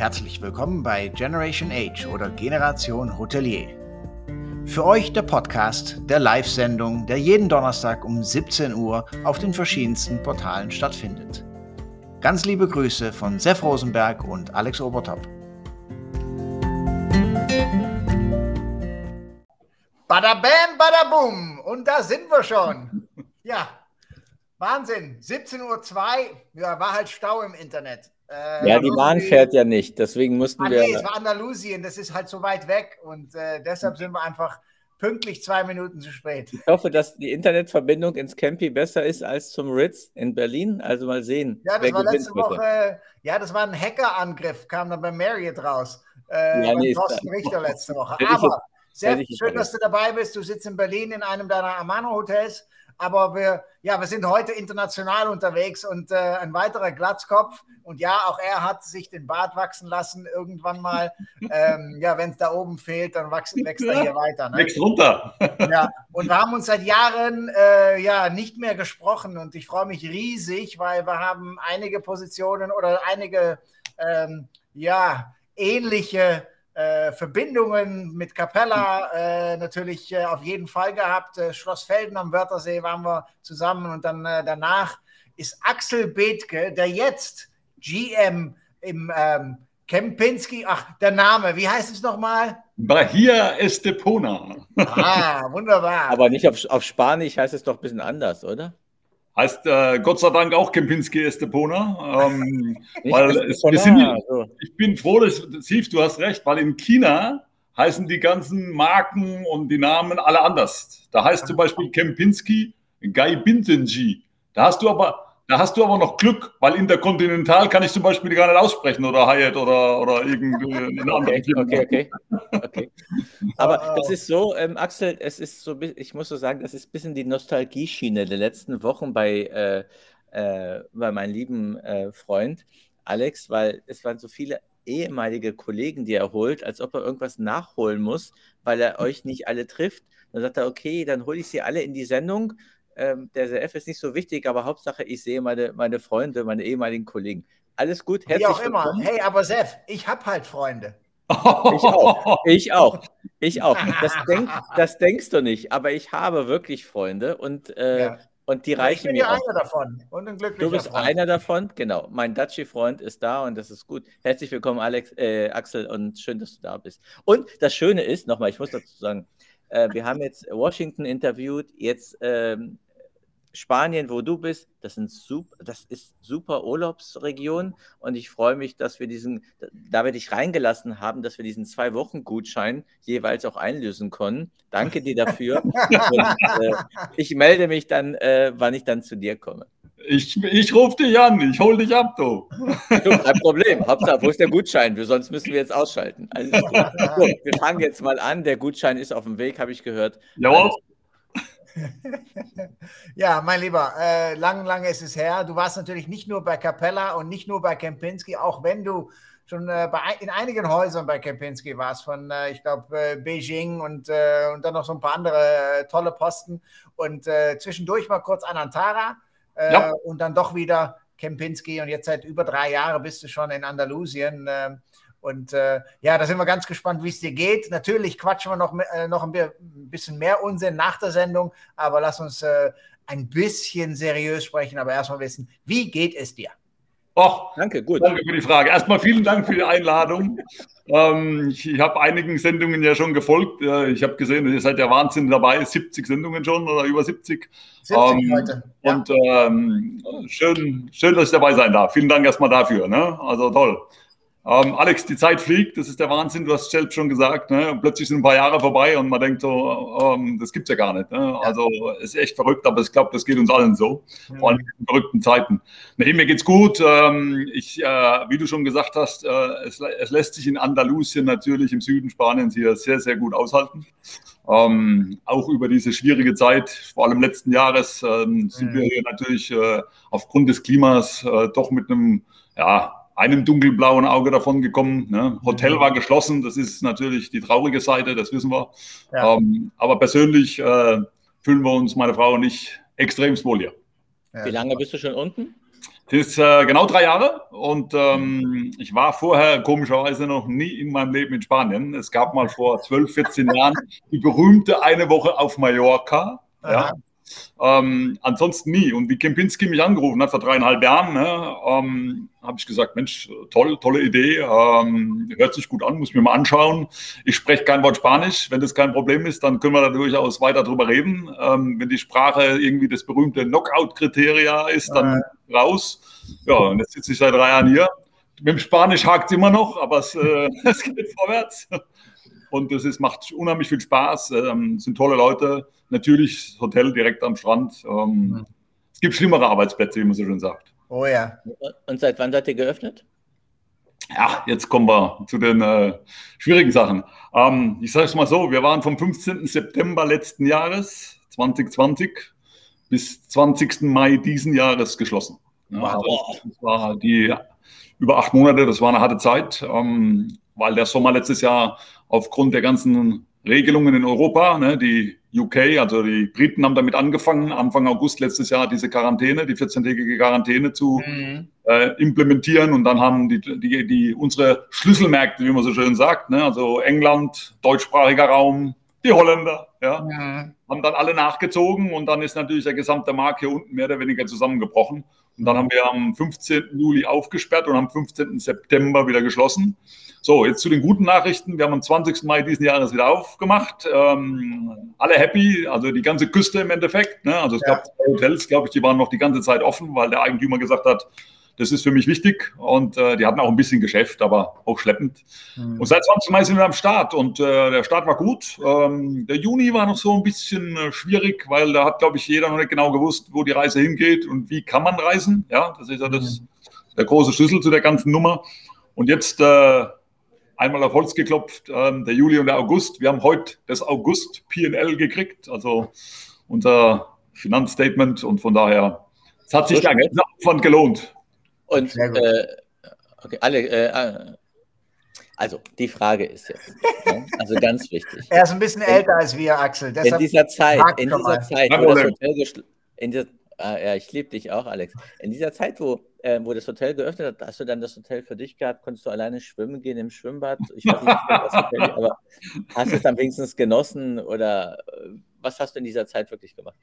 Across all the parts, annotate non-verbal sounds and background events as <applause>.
Herzlich willkommen bei Generation Age oder Generation Hotelier. Für euch der Podcast der Live-Sendung, der jeden Donnerstag um 17 Uhr auf den verschiedensten Portalen stattfindet. Ganz liebe Grüße von Sef Rosenberg und Alex Obertop. Badabam, badabum. Und da sind wir schon. Ja, Wahnsinn. 17.02 Uhr. Ja, war halt Stau im Internet. Äh, ja, die Bahn fährt ja nicht. Deswegen mussten ah, wir. Nee, es war Andalusien. Das ist halt so weit weg. Und äh, deshalb sind wir einfach pünktlich zwei Minuten zu spät. Ich hoffe, dass die Internetverbindung ins Campi besser ist als zum Ritz in Berlin. Also mal sehen. Ja, das war letzte Woche. Ja, das war ein Hackerangriff, kam dann bei Marriott raus. Äh, ja, nee, Thorsten Richter letzte Woche. Aber sehr schön, dass du dabei bist. Du sitzt in Berlin in einem deiner Amano-Hotels. Aber wir, ja, wir sind heute international unterwegs und äh, ein weiterer Glatzkopf. Und ja, auch er hat sich den Bart wachsen lassen irgendwann mal. <laughs> Ähm, ja, wenn es da oben fehlt, dann wächst, wächst er hier weiter. Ne? Wächst runter. <laughs> ja, und wir haben uns seit Jahren äh, ja nicht mehr gesprochen. Und ich freue mich riesig, weil wir haben einige Positionen oder einige ähm, ja, ähnliche äh, Verbindungen mit Capella äh, natürlich äh, auf jeden Fall gehabt. Äh, Schloss Felden am Wörthersee waren wir zusammen und dann äh, danach ist Axel Bethke, der jetzt GM im ähm, Kempinski, ach, der Name, wie heißt es nochmal? Bahia Estepona. Ah, wunderbar. Aber nicht auf, auf Spanisch heißt es doch ein bisschen anders, oder? Heißt äh, Gott sei Dank auch Kempinski Estepona. Ähm, <laughs> weil es, wir sind, also. Ich bin froh, dass, Sief, du hast recht, weil in China heißen die ganzen Marken und die Namen alle anders. Da heißt zum Beispiel Kempinski Gai Bintenji. Da hast du aber da hast du aber noch Glück, weil Interkontinental kann ich zum Beispiel gar nicht aussprechen oder Hyatt oder, oder irgendeine andere <laughs> okay, okay, okay, okay. Aber das ist so, ähm, Axel, es ist so, ich muss so sagen, das ist ein bisschen die Nostalgie-Schiene der letzten Wochen bei, äh, äh, bei meinem lieben äh, Freund Alex, weil es waren so viele ehemalige Kollegen, die er holt, als ob er irgendwas nachholen muss, weil er euch nicht alle trifft. Dann sagt er, okay, dann hole ich sie alle in die Sendung ähm, der SRF ist nicht so wichtig, aber Hauptsache, ich sehe meine, meine Freunde, meine ehemaligen Kollegen. Alles gut, herzlich Wie auch immer. Willkommen. Hey, aber Sef, ich habe halt Freunde. Ich auch. Ich auch. Ich auch. <laughs> Das, denk, das, denkst du nicht, aber ich habe wirklich Freunde und, äh, ja. und die reichen mir. Ich bin ja einer davon und ein glücklicher Du bist Freund. einer davon, genau. Mein Daci-Freund ist da und das ist gut. Herzlich willkommen, Alex, äh, Axel, und schön, dass du da bist. Und das Schöne ist, nochmal, ich muss dazu sagen, äh, wir haben jetzt Washington interviewt, jetzt ähm, Spanien, wo du bist, das, sind super, das ist super Urlaubsregion und ich freue mich, dass wir diesen, da wir dich reingelassen haben, dass wir diesen zwei Wochen Gutschein jeweils auch einlösen konnten. Danke dir dafür. <laughs> und, äh, ich melde mich dann, äh, wann ich dann zu dir komme. Ich, ich rufe dich an, ich hole dich ab, du. du. Kein Problem. Hauptsache, wo ist der Gutschein? Sonst müssen wir jetzt ausschalten. Also, so, wir fangen jetzt mal an. Der Gutschein ist auf dem Weg, habe ich gehört. Jawohl. Ja, mein Lieber, äh, lang, lang ist es her. Du warst natürlich nicht nur bei Capella und nicht nur bei Kempinski, auch wenn du schon äh, bei, in einigen Häusern bei Kempinski warst, von, äh, ich glaube, äh, Beijing und, äh, und dann noch so ein paar andere äh, tolle Posten. Und zwischendurch mal kurz Anantara ja. und dann doch wieder Kempinski. Und jetzt seit über drei Jahren bist du schon in Andalusien. Und äh, ja, da sind wir ganz gespannt, wie es dir geht. Natürlich quatschen wir noch, äh, noch ein bisschen mehr Unsinn nach der Sendung, aber lass uns äh, ein bisschen seriös sprechen, aber erstmal wissen, wie geht es dir? Och, danke, gut. Danke für die Frage. Erstmal vielen Dank für die Einladung. <laughs> ähm, ich, ich habe einigen Sendungen ja schon gefolgt. ich habe gesehen, ihr seid ja Wahnsinn dabei, 70 Sendungen schon oder über 70. 70 ähm, heute. Ja. Und ähm, schön, schön, dass ich dabei sein darf. Vielen Dank erstmal dafür. Ne? Also toll. Ähm, Alex, die Zeit fliegt, das ist der Wahnsinn, du hast es selbst schon gesagt. Ne? Plötzlich sind ein paar Jahre vorbei und man denkt so, ähm, das gibt es ja gar nicht. Ne? Ja. Also ist echt verrückt, aber ich glaube, das geht uns allen so, ja. vor allem in verrückten Zeiten. Nee, mir geht's gut. Ähm, ich, äh, wie du schon gesagt hast, äh, es, es, lässt sich in Andalusien natürlich im Süden Spaniens hier sehr, sehr gut aushalten. Ähm, auch über diese schwierige Zeit, vor allem letzten Jahres, ähm, sind mhm. wir hier natürlich äh, aufgrund des Klimas äh, doch mit einem, ja, einem dunkelblauen Auge davon gekommen. Ne? Hotel war geschlossen, das ist natürlich die traurige Seite, das wissen wir. Ja. Ähm, aber persönlich äh, fühlen wir uns, meine Frau und ich, extremst wohl hier. Wie lange bist du schon unten? Das ist äh, genau drei Jahre und ähm, ich war vorher komischerweise noch nie in meinem Leben in Spanien. Es gab mal vor 12, 14 Jahren die berühmte eine Woche auf Mallorca. Ja. Ähm, ansonsten nie. Und wie Kempinski mich angerufen hat vor dreieinhalb Jahren, ne, ähm, habe ich gesagt, Mensch, toll, tolle Idee, ähm, hört sich gut an, muss mir mal anschauen. Ich spreche kein Wort Spanisch. Wenn das kein Problem ist, dann können wir da durchaus weiter drüber reden. Ähm, wenn die Sprache irgendwie das berühmte Knockout-Kriteria ist, dann äh. raus. Ja, und jetzt sitze ich seit drei Jahren hier. Mit dem Spanisch hakt es immer noch, aber es, äh, <laughs> es geht vorwärts. Und es macht unheimlich viel Spaß, ähm, sind tolle Leute. Natürlich Hotel direkt am Strand. Ähm. Es gibt schlimmere Arbeitsplätze, wie man so schön sagt. Oh ja. Und seit wann seid ihr geöffnet? Ja, jetzt kommen wir zu den äh, schwierigen Sachen. Ähm, ich sage es mal so, wir waren vom 15. September letzten Jahres, 2020, bis 20. Mai diesen Jahres geschlossen. Ja, wow. also das war die über acht Monate, das war eine harte Zeit, ähm, weil der Sommer letztes Jahr aufgrund der ganzen Regelungen in Europa, ne, die UK, also die Briten haben damit angefangen, Anfang August letztes Jahr diese Quarantäne, die 14-tägige Quarantäne zu mhm. äh, implementieren. Und dann haben die, die, die, unsere Schlüsselmärkte, wie man so schön sagt, ne, also England, deutschsprachiger Raum, die Holländer, ja, mhm. haben dann alle nachgezogen und dann ist natürlich der gesamte Markt hier unten mehr oder weniger zusammengebrochen. Und dann haben wir am 15. Juli aufgesperrt und am 15. September wieder geschlossen. So, jetzt zu den guten Nachrichten. Wir haben am 20. Mai diesen Jahres wieder aufgemacht. Ähm, alle happy, also die ganze Küste im Endeffekt. Ne? Also es ja. gab zwei Hotels, glaube ich, die waren noch die ganze Zeit offen, weil der Eigentümer gesagt hat, das ist für mich wichtig. Und äh, die hatten auch ein bisschen Geschäft, aber auch schleppend. Mhm. Und seit 20. Mai sind wir am Start und äh, der Start war gut. Ähm, der Juni war noch so ein bisschen äh, schwierig, weil da hat, glaube ich, jeder noch nicht genau gewusst, wo die Reise hingeht und wie kann man reisen. Ja, das ist ja das, mhm. der große Schlüssel zu der ganzen Nummer. Und jetzt äh, einmal auf Holz geklopft, ähm, der Juli und der August. Wir haben heute das August PL gekriegt, also unser Finanzstatement und von daher, es hat sich der ganze Aufwand gelohnt. Und äh, okay, alle, äh, also die Frage ist jetzt, ne? also ganz wichtig. <laughs> Er ist ein bisschen älter als wir, Axel. in dieser Zeit, in dieser Zeit, wo das Hotel in dieser, ah, ja, ich liebe dich auch, Alex. In dieser Zeit, wo äh, wo das Hotel geöffnet hat, hast du dann das Hotel für dich gehabt? Konntest du alleine schwimmen gehen im Schwimmbad? Ich weiß nicht, das Hotel, aber hast du es dann wenigstens genossen oder äh, was hast du in dieser Zeit wirklich gemacht?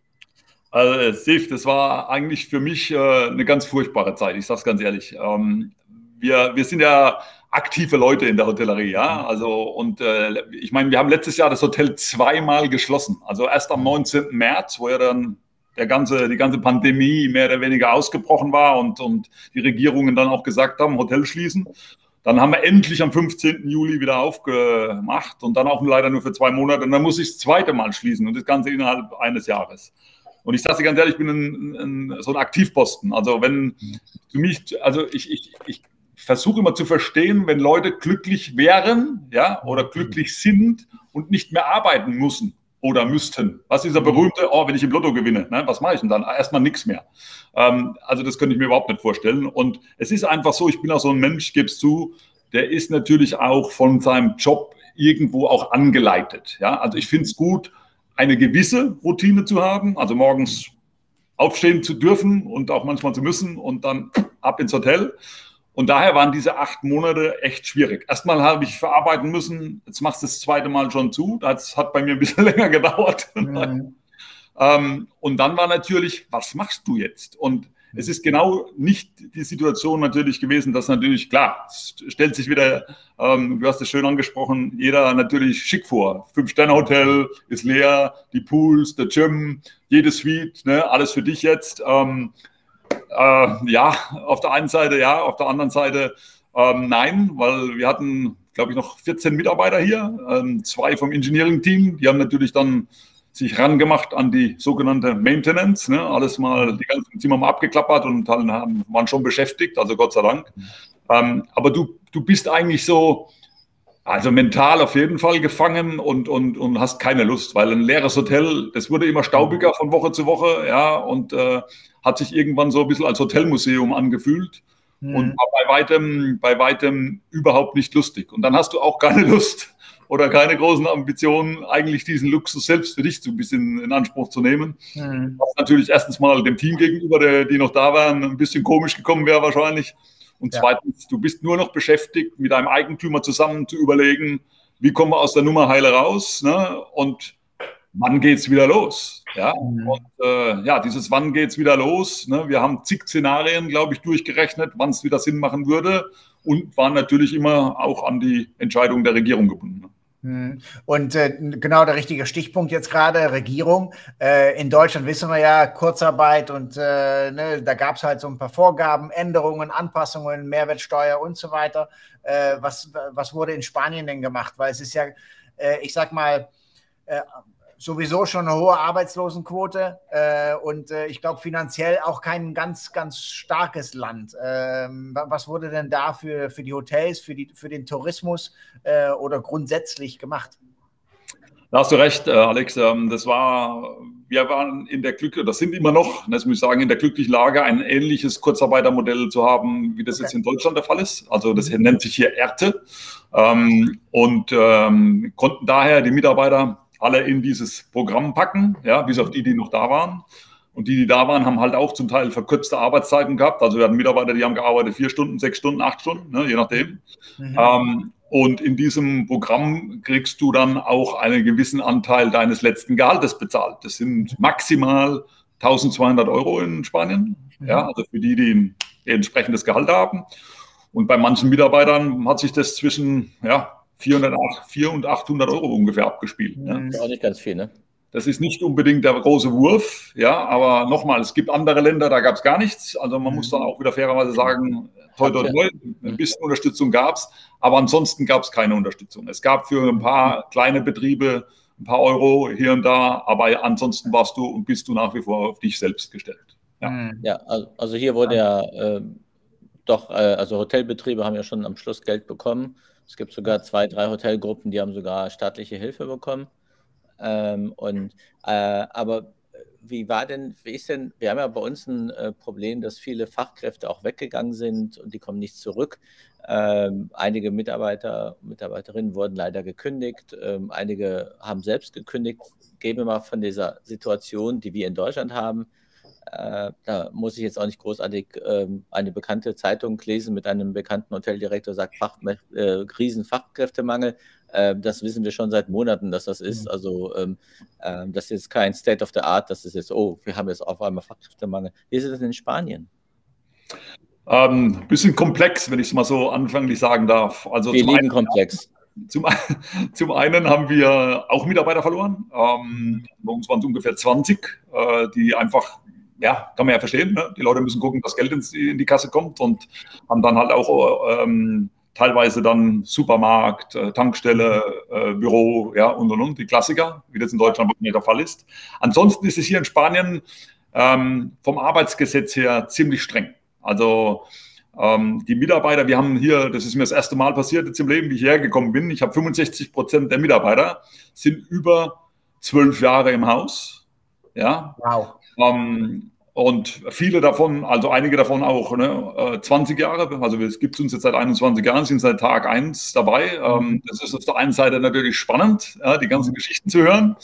Also, äh, Steve, das war eigentlich für mich äh, eine ganz furchtbare Zeit, ich sage es ganz ehrlich. Ähm, wir, wir sind ja aktive Leute in der Hotellerie, ja. Mhm. Also, und äh, ich meine, wir haben letztes Jahr das Hotel zweimal geschlossen. Also erst am 19. März, wo ja dann der ganze, die ganze Pandemie mehr oder weniger ausgebrochen war und, und die Regierungen dann auch gesagt haben, Hotel schließen. Dann haben wir endlich am 15. Juli wieder aufgemacht und dann auch leider nur für zwei Monate. Und dann muss ich das zweite Mal schließen und das Ganze innerhalb eines Jahres. Und ich sage dir ganz ehrlich, ich bin ein, ein, so ein Aktivposten. Also wenn du mich, also ich, ich, ich versuche immer zu verstehen, wenn Leute glücklich wären, ja, oder glücklich sind und nicht mehr arbeiten müssen oder müssten. Was ist dieser berühmte, oh, wenn ich im Lotto gewinne, ne, was mache ich denn dann? Erstmal nichts mehr. Ähm, also das könnte ich mir überhaupt nicht vorstellen. Und es ist einfach so, ich bin auch so ein Mensch, gebe es zu, der ist natürlich auch von seinem Job irgendwo auch angeleitet. Ja? Also ich finde es gut, eine gewisse Routine zu haben, also morgens aufstehen zu dürfen und auch manchmal zu müssen und dann ab ins Hotel. Und daher waren diese acht Monate echt schwierig. Erstmal habe ich verarbeiten müssen, jetzt machst du das zweite Mal schon zu. Das hat bei mir ein bisschen <laughs> länger gedauert. Mhm. ähm, und dann war natürlich, was machst du jetzt? Und es ist genau nicht die Situation natürlich gewesen, dass natürlich, klar, es stellt sich wieder, ähm, du hast es schön angesprochen, jeder natürlich schick vor. Fünf-Sterne-Hotel ist leer, die Pools, der Gym, jede Suite, ne, alles für dich jetzt. Ähm, äh, ja, auf der einen Seite ja, auf der anderen Seite ähm, nein, weil wir hatten, glaube ich, noch 14 Mitarbeiter hier, ähm, zwei vom Engineering-Team, die haben natürlich dann sich rangemacht an die sogenannte Maintenance, ne? alles mal, die ganzen Zimmer mal abgeklappert und haben, waren schon beschäftigt, also Gott sei Dank. Ähm, aber du, du bist eigentlich so, also mental auf jeden Fall gefangen und, und, und hast keine Lust, weil ein leeres Hotel, das wurde immer staubiger von Woche zu Woche, ja, und äh, hat sich irgendwann so ein bisschen als Hotelmuseum angefühlt mhm. und war bei weitem, bei weitem überhaupt nicht lustig. Und dann hast du auch keine <laughs> Lust, oder keine großen Ambitionen, eigentlich diesen Luxus selbst für dich so ein bisschen in Anspruch zu nehmen. Mhm. Was natürlich erstens mal dem Team gegenüber, der, die noch da waren, ein bisschen komisch gekommen wäre wahrscheinlich. Und ja. zweitens, du bist nur noch beschäftigt, mit deinem Eigentümer zusammen zu überlegen, wie kommen wir aus der Nummer heile raus ne? und wann geht es wieder los? Ja, mhm. und äh, ja, dieses wann geht es wieder los? Ne? Wir haben zig Szenarien, glaube ich, durchgerechnet, wann es wieder Sinn machen würde und waren natürlich immer auch an die Entscheidung der Regierung gebunden. Ne? Mhm. Und äh, genau der richtige Stichpunkt jetzt gerade, Regierung. Äh, in Deutschland wissen wir ja Kurzarbeit und äh, ne, da gab es halt so ein paar Vorgaben, Änderungen, Anpassungen, Mehrwertsteuer und so weiter. Äh, was, was wurde in Spanien denn gemacht? Weil es ist ja, äh, ich sag mal, äh, sowieso schon eine hohe Arbeitslosenquote äh, und äh, ich glaube finanziell auch kein ganz, ganz starkes Land. Ähm, was wurde denn da für, für die Hotels, für, die, für den Tourismus äh, oder grundsätzlich gemacht? Da hast du recht, äh, Alex. Ähm, das war, wir waren in der Glück, das sind immer noch, das muss ich sagen, in der glücklichen Lage, ein ähnliches Kurzarbeitermodell zu haben, wie das okay. jetzt in Deutschland der Fall ist. Also das nennt sich hier Erte ähm, und ähm, konnten daher die Mitarbeiter alle in dieses Programm packen, ja, bis auf die, die noch da waren. Und die, die da waren, haben halt auch zum Teil verkürzte Arbeitszeiten gehabt. Also wir hatten Mitarbeiter, die haben gearbeitet vier Stunden, sechs Stunden, acht Stunden, ne, je nachdem. Mhm. Ähm, und in diesem Programm kriegst du dann auch einen gewissen Anteil deines letzten Gehaltes bezahlt. Das sind maximal 1200 Euro in Spanien. Mhm. Ja, also für die, die ein entsprechendes Gehalt haben. Und bei manchen Mitarbeitern hat sich das zwischen ja, 400, 400 und 800 Euro ungefähr abgespielt. Ne? Das ist auch nicht ganz viel, ne? Das ist nicht unbedingt der große Wurf, ja, aber nochmal, es gibt andere Länder, da gab es gar nichts. Also man muss dann auch wieder fairerweise sagen, toi, toi, toi, ein bisschen Unterstützung gab es, aber ansonsten gab es keine Unterstützung. Es gab für ein paar kleine Betriebe ein paar Euro hier und da, aber ansonsten warst du und bist du nach wie vor auf dich selbst gestellt. Ja, ja also hier wurde ja äh, doch, äh, also Hotelbetriebe haben ja schon am Schluss Geld bekommen. Es gibt sogar zwei, drei Hotelgruppen, die haben sogar staatliche Hilfe bekommen. Ähm, und, äh, aber wie war denn, wie ist denn, wir haben ja bei uns ein äh, Problem, dass viele Fachkräfte auch weggegangen sind und die kommen nicht zurück. Ähm, einige Mitarbeiter, Mitarbeiterinnen wurden leider gekündigt, ähm, einige haben selbst gekündigt. Gehen wir mal von dieser Situation, die wir in Deutschland haben, äh, da muss ich jetzt auch nicht großartig ähm, eine bekannte Zeitung lesen mit einem bekannten Hoteldirektor, sagt Fach, äh, Riesenfachkräftemangel. Äh, das wissen wir schon seit Monaten, dass das ist. Mhm. Also ähm, ähm, das ist jetzt kein State of the Art, das ist jetzt, oh, wir haben jetzt auf einmal Fachkräftemangel. Wie ist es in Spanien? Ähm, bisschen komplex, wenn ich es mal so anfänglich sagen darf. Also wir lieben komplex. Zum, zum, einen haben wir auch Mitarbeiter verloren. Ähm, bei uns waren es ungefähr 20, äh, die einfach ja, kann man ja verstehen. Ne? Die Leute müssen gucken, dass Geld ins, in die Kasse kommt und haben dann halt auch ähm, teilweise dann Supermarkt, äh, Tankstelle, äh, Büro, ja, und und und, die Klassiker, wie das in Deutschland nicht der Fall ist. Ansonsten ist es hier in Spanien ähm, vom Arbeitsgesetz her ziemlich streng. Also ähm, die Mitarbeiter, wir haben hier, das ist mir das erste Mal passiert jetzt im Leben, wie ich hergekommen bin, ich habe 65 Prozent der Mitarbeiter sind über zwölf Jahre im Haus. Ja. Wow. Ähm, und viele davon, also einige davon auch ne, 20 äh, Jahre, also es gibt uns jetzt seit 21 Jahren, sind seit Tag 1 dabei. Ähm, das ist auf der einen Seite natürlich spannend, ja, die ganzen Geschichten zu hören.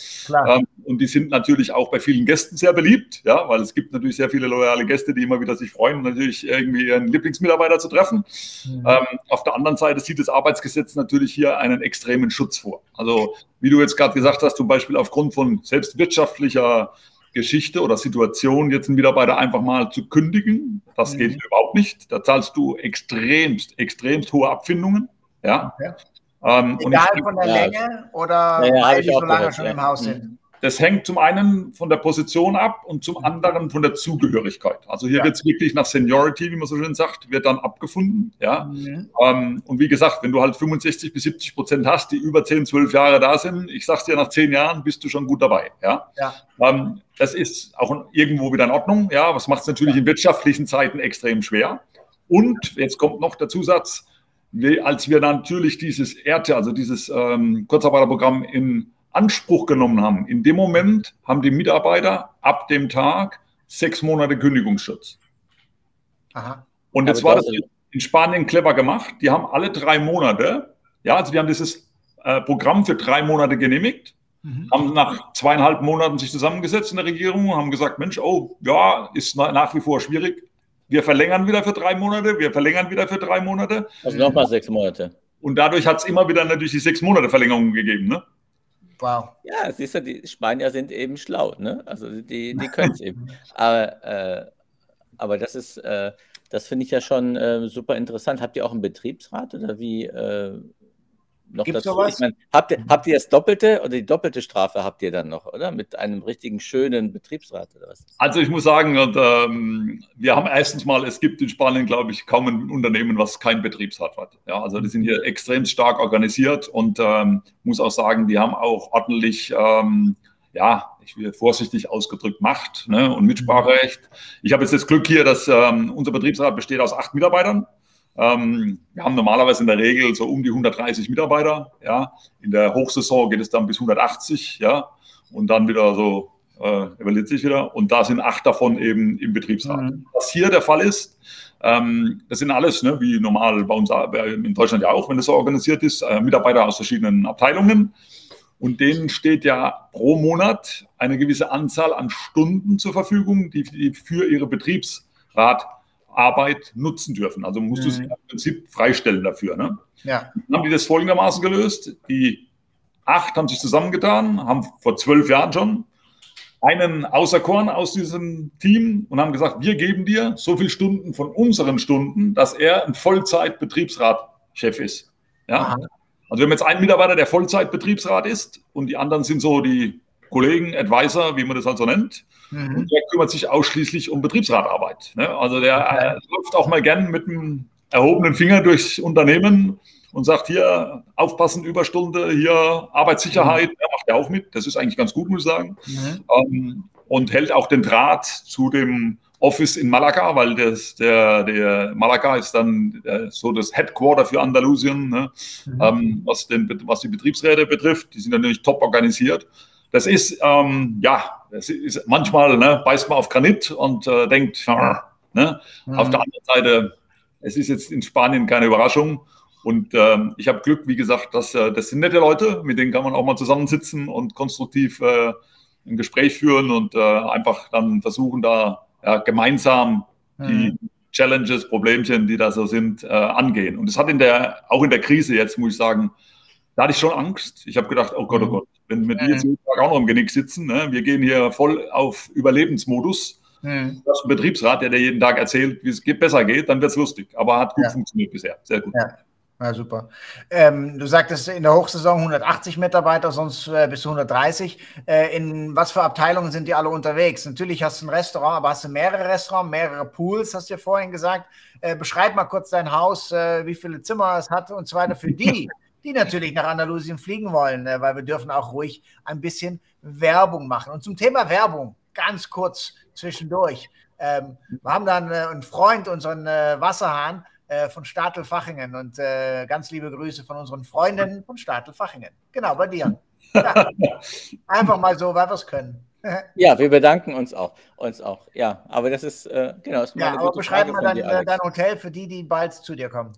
Ähm, und die sind natürlich auch bei vielen Gästen sehr beliebt, ja, weil es gibt natürlich sehr viele loyale Gäste, die immer wieder sich freuen, natürlich irgendwie ihren Lieblingsmitarbeiter zu treffen. Mhm. Ähm, auf der anderen Seite sieht das Arbeitsgesetz natürlich hier einen extremen Schutz vor. Also wie du jetzt gerade gesagt hast, zum Beispiel aufgrund von selbstwirtschaftlicher Geschichte oder Situation, jetzt einen Mitarbeiter einfach mal zu kündigen. Das mhm. geht überhaupt nicht. Da zahlst du extremst, extremst hohe Abfindungen. Ja. Okay. Ähm, Egal von der Länge oder ja, weil die so lange schon im Haus sind. Das hängt zum einen von der Position ab und zum anderen von der Zugehörigkeit. Also hier ja. wird es wirklich nach Seniority, wie man so schön sagt, wird dann abgefunden. Ja? Mhm. Ähm, und wie gesagt, wenn du halt 65 bis 70 Prozent hast, die über 10, 12 Jahre da sind, ich sag's dir, nach 10 Jahren bist du schon gut dabei. Ja? ja. Ähm, das ist auch irgendwo wieder in Ordnung. Ja, was macht es natürlich ja. in wirtschaftlichen Zeiten extrem schwer. Und jetzt kommt noch der Zusatz, als wir natürlich dieses ERTE, also dieses ähm, Kurzarbeiterprogramm in Anspruch genommen haben, in dem Moment haben die Mitarbeiter ab dem Tag sechs Monate Kündigungsschutz. Aha. Und jetzt war das in Spanien clever gemacht. Die haben alle drei Monate, ja, also die haben dieses äh, Programm für drei Monate genehmigt. Mhm. Haben nach zweieinhalb Monaten sich zusammengesetzt in der Regierung und haben gesagt, Mensch, oh, ja, ist nach wie vor schwierig. Wir verlängern wieder für drei Monate, wir verlängern wieder für drei Monate. Also nochmal sechs Monate. Und dadurch hat es immer wieder natürlich die sechs Monate Verlängerung gegeben. Ne? Wow. Ja, siehst du, die Spanier sind eben schlau, ne? Also die, die können es eben. <laughs> Aber, äh, aber das ist, äh, das finde ich ja schon äh, super interessant. Habt ihr auch einen Betriebsrat oder wie? Noch Gibt's dazu? Ich mein, habt, ihr, habt ihr das Doppelte oder die doppelte Strafe habt ihr dann noch, oder? Mit einem richtigen schönen Betriebsrat oder was? Also ich muss sagen, und, ähm, wir haben erstens mal, es gibt in Spanien, glaube ich, kaum ein Unternehmen, was keinen Betriebsrat hat. Ja, also die sind hier extrem stark organisiert und ähm, muss auch sagen, die haben auch ordentlich, ähm, ja, ich will vorsichtig ausgedrückt, Macht ne, und Mitspracherecht. Ich habe jetzt das Glück hier, dass ähm, unser Betriebsrat besteht aus acht Mitarbeitern. Ähm, wir haben normalerweise in der Regel so um die 130 Mitarbeiter. Ja. In der Hochsaison geht es dann bis 180. Ja. Und dann wieder so, äh, überlegt sich wieder. Und da sind acht davon eben im Betriebsrat. Mhm. Was hier der Fall ist, ähm, das sind alles, ne, wie normal bei uns in Deutschland ja auch, wenn es so organisiert ist, äh, Mitarbeiter aus verschiedenen Abteilungen. Und denen steht ja pro Monat eine gewisse Anzahl an Stunden zur Verfügung, die, die für ihre Betriebsrat Arbeit nutzen dürfen. Also musst mhm. du sie im Prinzip freistellen dafür. Ne? Ja. Dann haben die das folgendermaßen gelöst. Die acht haben sich zusammengetan, haben vor zwölf Jahren schon einen Außerkorn aus diesem Team und haben gesagt, wir geben dir so viele Stunden von unseren Stunden, dass er ein Vollzeit-Betriebsratchef ist. Ja? Aha. Also wir haben jetzt einen Mitarbeiter, der Vollzeit-Betriebsrat ist und die anderen sind so die Kollegen, Advisor, wie man das halt so nennt. Mhm. Und der kümmert sich ausschließlich um Betriebsratarbeit. Ne? Also der okay. äh, läuft auch mal gern mit einem erhobenen Finger durchs Unternehmen und sagt hier, aufpassen, Überstunde, hier Arbeitssicherheit, mhm. er macht ja auch mit. Das ist eigentlich ganz gut, muss ich sagen. Mhm. Ähm, und hält auch den Draht zu dem Office in Malaga, weil das, der, der Malaga ist dann äh, so das Headquarter für Andalusien, ne? mhm. ähm, was, den, was die Betriebsräte betrifft. Die sind natürlich top organisiert das ist, ähm, ja, das ist manchmal ne, beißt man auf Granit und äh, denkt, ne? Mhm. auf der anderen Seite, es ist jetzt in Spanien keine Überraschung. Und ähm, ich habe Glück, wie gesagt, dass äh, das sind nette Leute, mit denen kann man auch mal zusammensitzen und konstruktiv äh, ein Gespräch führen und äh, einfach dann versuchen, da ja, gemeinsam mhm. die Challenges, Problemchen, die da so sind, äh, angehen. Und das hat in der, auch in der Krise jetzt, muss ich sagen, da hatte ich schon Angst. Ich habe gedacht, oh Gott, oh mhm. Gott, wenn wir die jetzt jeden Tag auch noch im Genick sitzen, ne? wir gehen hier voll auf Überlebensmodus. Mhm. Das ist ein Betriebsrat, der dir jeden Tag erzählt, wie es besser geht, dann wird es lustig. Aber hat gut ja. funktioniert bisher. Sehr gut. Ja. Ja, super. Ähm, du sagtest in der Hochsaison 180 Mitarbeiter, sonst äh, bis zu 130. Äh, in was für Abteilungen sind die alle unterwegs? Natürlich hast du ein Restaurant, aber hast du mehrere Restaurants, mehrere Pools, hast du ja vorhin gesagt. Äh, beschreib mal kurz dein Haus, äh, wie viele Zimmer es hat und so weiter für <laughs> die, die natürlich nach Andalusien fliegen wollen, äh, weil wir dürfen auch ruhig ein bisschen Werbung machen. Und zum Thema Werbung, ganz kurz zwischendurch. Ähm, wir haben dann äh, einen Freund, unseren äh, Wasserhahn äh, von Stadl-Fachingen und äh, ganz liebe Grüße von unseren Freundinnen von Stadl-Fachingen. Genau, bei dir. Ja. <laughs> Einfach mal so, weil wir es können. <laughs> ja, wir bedanken uns auch. Uns auch. Ja, aber das ist, genau, das ist ja, aber beschreib mal dein, dein Hotel für die, die bald zu dir kommen.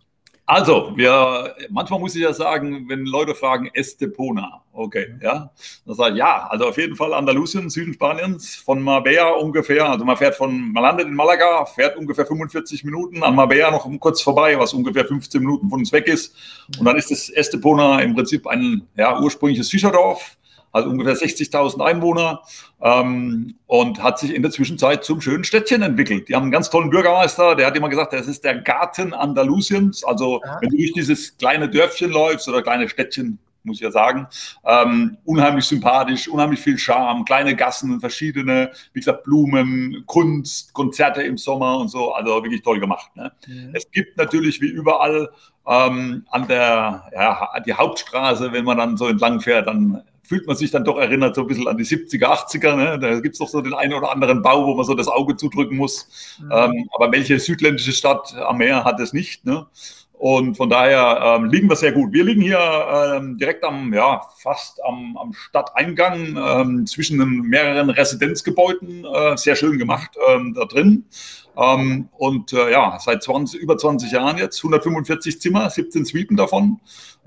Also, wir, manchmal muss ich ja sagen, wenn Leute fragen, Estepona, okay, ja, dann sage ich, ja, also auf jeden Fall Andalusien, Süden Spaniens, von Marbella ungefähr, also man fährt von, man landet in Malaga, fährt ungefähr 45 Minuten, an Marbella noch kurz vorbei, was ungefähr 15 Minuten von uns weg ist, und dann ist das Estepona im Prinzip ein, ja, ursprüngliches Fischerdorf, also ungefähr 60.000 Einwohner ähm, und hat sich in der Zwischenzeit zum schönen Städtchen entwickelt. Die haben einen ganz tollen Bürgermeister, der hat immer gesagt, das ist der Garten Andalusiens. Also ja. wenn du durch dieses kleine Dörfchen läufst oder kleine Städtchen, muss ich ja sagen, ähm, unheimlich sympathisch, unheimlich viel Charme, kleine Gassen, verschiedene, wie gesagt, Blumen, Kunst, Konzerte im Sommer und so, also wirklich toll gemacht. Ne? Mhm. Es gibt natürlich wie überall ähm, an der ja, die Hauptstraße, wenn man dann so entlang fährt, dann fühlt man sich dann doch erinnert so ein bisschen an die 70er, 80er. Ne? Da gibt es doch so den einen oder anderen Bau, wo man so das Auge zudrücken muss. Mhm. Ähm, aber welche südländische Stadt am Meer hat es nicht? Ne? Und von daher ähm, liegen wir sehr gut. Wir liegen hier ähm, direkt am, ja, fast am, am Stadteingang ähm, zwischen mehreren Residenzgebäuden. Äh, sehr schön gemacht ähm, da drin. Ähm, und äh, ja, seit 20, über 20 Jahren jetzt, 145 Zimmer, 17 Suiten davon.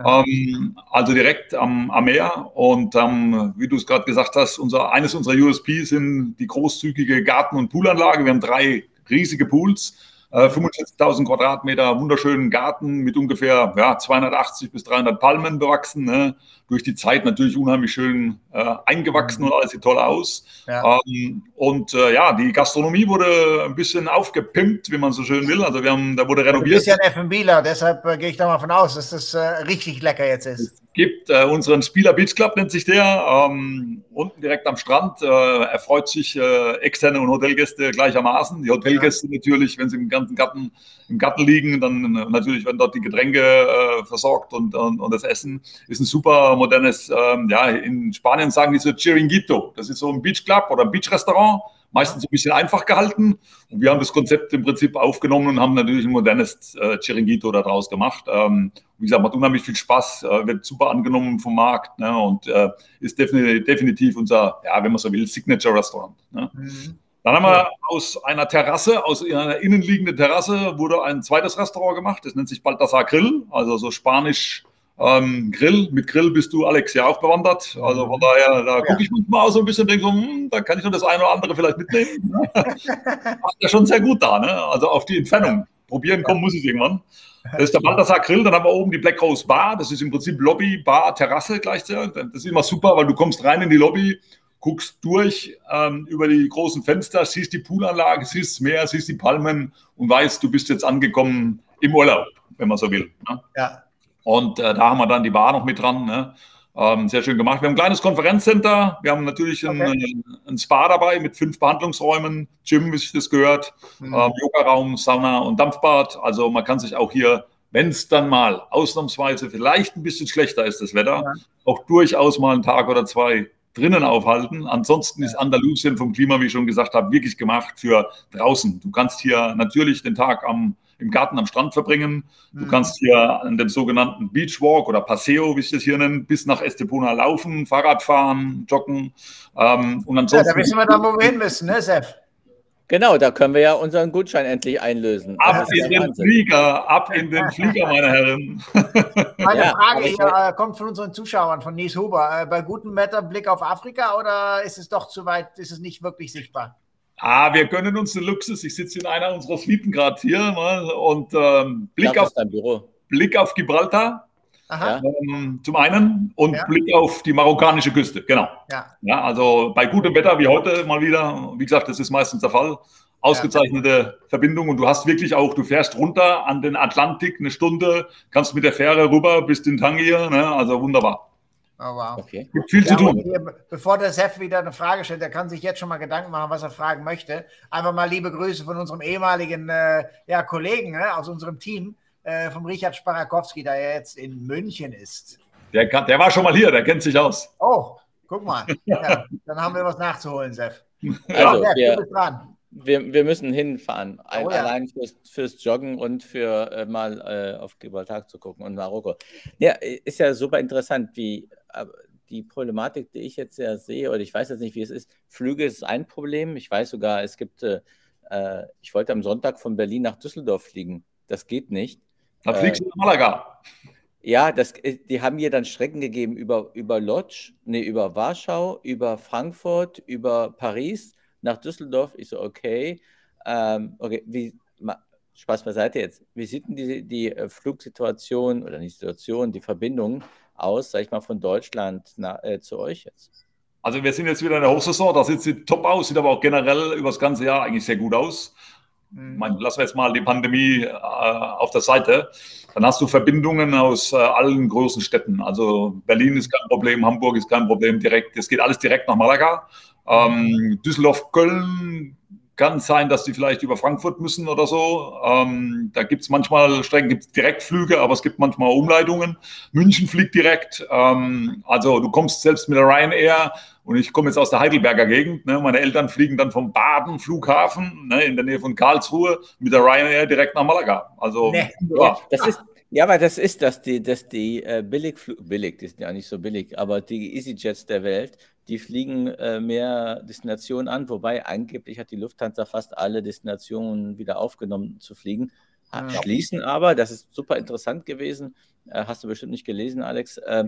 Ähm, also direkt am, am Meer. Und wie du es gerade gesagt hast, unser, eines unserer USP sind die großzügige Garten- und Poolanlage. Wir haben drei riesige Pools 45.000 äh, Quadratmeter wunderschönen Garten mit ungefähr ja, 280 bis 300 Palmen bewachsen. Ne? Durch die Zeit natürlich unheimlich schön äh, eingewachsen und alles sieht toll aus. Ja. Ähm, und äh, ja, die Gastronomie wurde ein bisschen aufgepimpt, wie man so schön will. Also wir haben, da wurde renoviert. Du bist ja ein F&Bler, deshalb äh, gehe ich da mal von aus, dass das äh, richtig lecker jetzt ist gibt. Äh, unseren Spieler Beach Club nennt sich der, ähm, unten direkt am Strand. Äh, er freut sich externe und Hotelgäste gleichermaßen. Die Hotelgäste ja. natürlich, wenn sie im ganzen Garten, im Garten liegen, dann natürlich werden dort die Getränke versorgt und, und, und, das Essen. Ist ein super modernes, ähm, ja, in Spanien sagen die so Chiringuito. Das ist so ein Beach Club oder ein Beach Restaurant meistens ein bisschen einfach gehalten. Und wir haben das Konzept im Prinzip aufgenommen und haben natürlich ein modernes äh, Chiringuito daraus gemacht. Ähm, wie gesagt, macht unheimlich viel Spaß, äh, wird super angenommen vom Markt ne, und äh, ist definitiv, definitiv, unser, ja, wenn man so will, Signature-Restaurant. Ne. Mhm. Dann haben wir aus einer Terrasse, aus einer innenliegenden Terrasse, wurde ein zweites Restaurant gemacht. Das nennt sich Balthasar Grill, also so spanisch ähm, Grill, mit Grill bist du, Alex, ja auch bewandert. Also von daher, da gucke ich manchmal auch so ein bisschen und denke so, hm, da kann ich noch das eine oder andere vielleicht mitnehmen. <laughs> Macht ja schon sehr gut da, ne? Also auf die Entfernung. Probieren kommen muss ich irgendwann. Das ist der Balthasar Grill, dann haben wir oben die Black Rose Bar. Das ist im Prinzip Lobby, Bar, Terrasse gleichzeitig. Das ist immer super, weil du kommst rein in die Lobby, guckst durch ähm, über die großen Fenster, siehst die Poolanlage, siehst das Meer, siehst die Palmen und weißt, du bist jetzt angekommen im Urlaub, wenn man so will. Ne? Ja. Und äh, da haben wir dann die Bar noch mit dran. Ne? Ähm, sehr schön gemacht. Wir haben ein kleines Konferenzcenter. Wir haben natürlich okay. ein, ein, Spa dabei mit fünf Behandlungsräumen, Gym, wie sich das gehört, mhm. ähm, Yoga-Raum, Sauna und Dampfbad. Also man kann sich auch hier, wenn es dann mal ausnahmsweise vielleicht ein bisschen schlechter ist, das Wetter, ja. auch durchaus mal einen Tag oder zwei drinnen aufhalten. Ansonsten ist Andalusien vom Klima, wie ich schon gesagt habe, wirklich gemacht für draußen. Du kannst hier natürlich den Tag am im Garten am Strand verbringen. Du mhm. kannst hier an dem sogenannten Beachwalk oder Paseo, wie ich das hier nenne, bis nach Estepona laufen, Fahrrad fahren, joggen. Ähm, und ansonsten, ja, da wissen wir dann, wo wir hin müssen, ne, Sef? Genau, da können wir ja unseren Gutschein endlich einlösen. Ab in den Wahnsinn. Flieger, ab in den Flieger, meine Herren. <laughs> Meine ja, Frage hier äh, kommt von unseren Zuschauern, von Nies Huber. Äh, bei gutem Wetter Blick auf Afrika oder ist es doch zu weit, ist es nicht wirklich sichtbar? Ah, wir gönnen uns den Luxus. Ich sitze in einer unserer Suiten gerade hier mal und ähm, Blick, auf, Blick auf Gibraltar. Ähm, zum einen und ja. Blick auf die marokkanische Küste, genau. Ja. ja. Also bei gutem Wetter wie heute mal wieder, wie gesagt, das ist meistens der Fall, ausgezeichnete ja. Verbindung und du hast wirklich auch, du fährst runter an den Atlantik eine Stunde, kannst mit der Fähre rüber bis in Tangier, ne? also wunderbar. Oh, wow. Okay. Gibt viel ja, zu tun. Hier, bevor der Chef wieder eine Frage stellt, der kann sich jetzt schon mal Gedanken machen, was er fragen möchte. Einfach mal liebe Grüße von unserem ehemaligen äh, ja, Kollegen ne, aus unserem Team, äh, vom Richard Sparakowski, der ja jetzt in München ist. Der, kann, der war schon mal hier, der kennt sich aus. Oh, guck mal. <laughs> ja, dann haben wir was nachzuholen, Chef. Also, ja, wir, dran wir, wir müssen hinfahren. Oh, ja. Allein fürs, fürs, Joggen und für äh, mal äh, auf Gibraltar zu gucken und Marokko. Ja, ist ja super interessant, wie die Problematik, die ich jetzt ja sehe, oder ich weiß jetzt nicht, wie es ist. Flüge ist ein Problem. Ich weiß sogar, es gibt, äh, äh, ich wollte am Sonntag von Berlin nach Düsseldorf fliegen. Das geht nicht. Da fliegst du nach Malaga. Ja, das, die haben mir dann Strecken gegeben über, über Lodz, nee, über Warschau, über Frankfurt, über Paris nach Düsseldorf. Ich so, okay, ähm, okay, wie, Spaß beiseite jetzt. Wie sieht denn die, die äh, Flugsituation oder die Situation, die Verbindung aus, sag ich mal, von Deutschland na, äh, zu euch jetzt? Also wir sind jetzt wieder in der Hochsaison, da sieht sie top aus, sieht aber auch generell über das ganze Jahr eigentlich sehr gut aus. Mhm. Ich meine, lassen wir jetzt mal die Pandemie äh, auf der Seite. Dann hast du Verbindungen aus äh, allen großen Städten. Also Berlin ist kein Problem, Hamburg ist kein Problem direkt. Es geht alles direkt nach Malaga. Ähm, Düsseldorf, Köln kann sein, dass die vielleicht über Frankfurt müssen oder so. Ähm, da gibt es manchmal Strecken, gibt Direktflüge, aber es gibt manchmal Umleitungen. München fliegt direkt. Ähm, also du kommst selbst mit der Ryanair und ich komme jetzt aus der Heidelberger Gegend. Ne? Meine Eltern fliegen dann vom Baden Flughafen ne, in der Nähe von Karlsruhe mit der Ryanair direkt nach Malaga. Also nee. ja. das ist Ja, aber das ist, dass die, dass die äh, billig, billig, die sind ja nicht so billig, aber die EasyJets der Welt, die fliegen äh, mehr Destinationen an, wobei angeblich hat die Lufthansa fast alle Destinationen wieder aufgenommen zu fliegen. Ja. Schließen aber, das ist super interessant gewesen, äh, hast du bestimmt nicht gelesen, Alex, äh,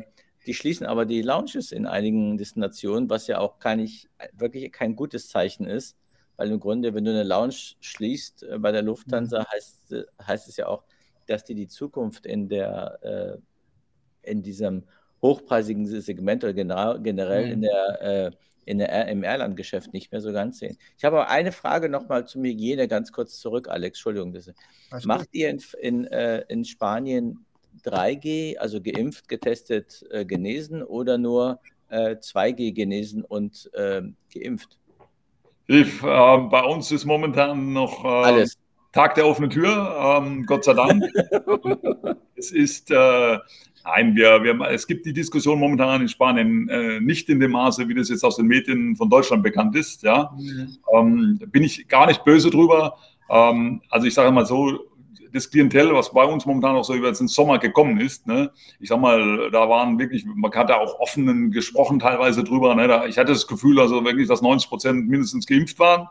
die schließen aber die Lounges in einigen Destinationen, was ja auch gar nicht, wirklich kein gutes Zeichen ist, weil im Grunde, wenn du eine Lounge schließt äh, bei der Lufthansa, mhm. heißt, äh, heißt es ja auch, dass die die Zukunft in der äh, in diesem hochpreisigen Segment oder generell mhm. in der, äh, in der im Airline-Geschäft nicht mehr so ganz sehen. Ich habe aber eine Frage nochmal zum Hygiene ganz kurz zurück, Alex. Entschuldigung bitte. Macht ihr in, in, äh, in Spanien 3G, also geimpft, getestet, äh, genesen oder nur 2G äh, genesen und ähm, geimpft? Ich, bei uns ist momentan noch ähm, Alles. Tag der offenen Tür, ähm, Gott sei Dank. <laughs> es ist, äh, nein, wir, wir, es gibt die Diskussion momentan in Spanien äh, nicht in dem Maße, wie das jetzt aus den Medien von Deutschland bekannt ist. Ja, mhm. ähm, bin ich gar nicht böse drüber. Ähm, also ich sage mal so, das Klientel, was bei uns momentan auch so über den Sommer gekommen ist, ne, ich sag mal, da waren wirklich, man hat da auch offenen gesprochen teilweise drüber. Ne, da, ich hatte das Gefühl, also wirklich, dass 90 Prozent mindestens geimpft waren.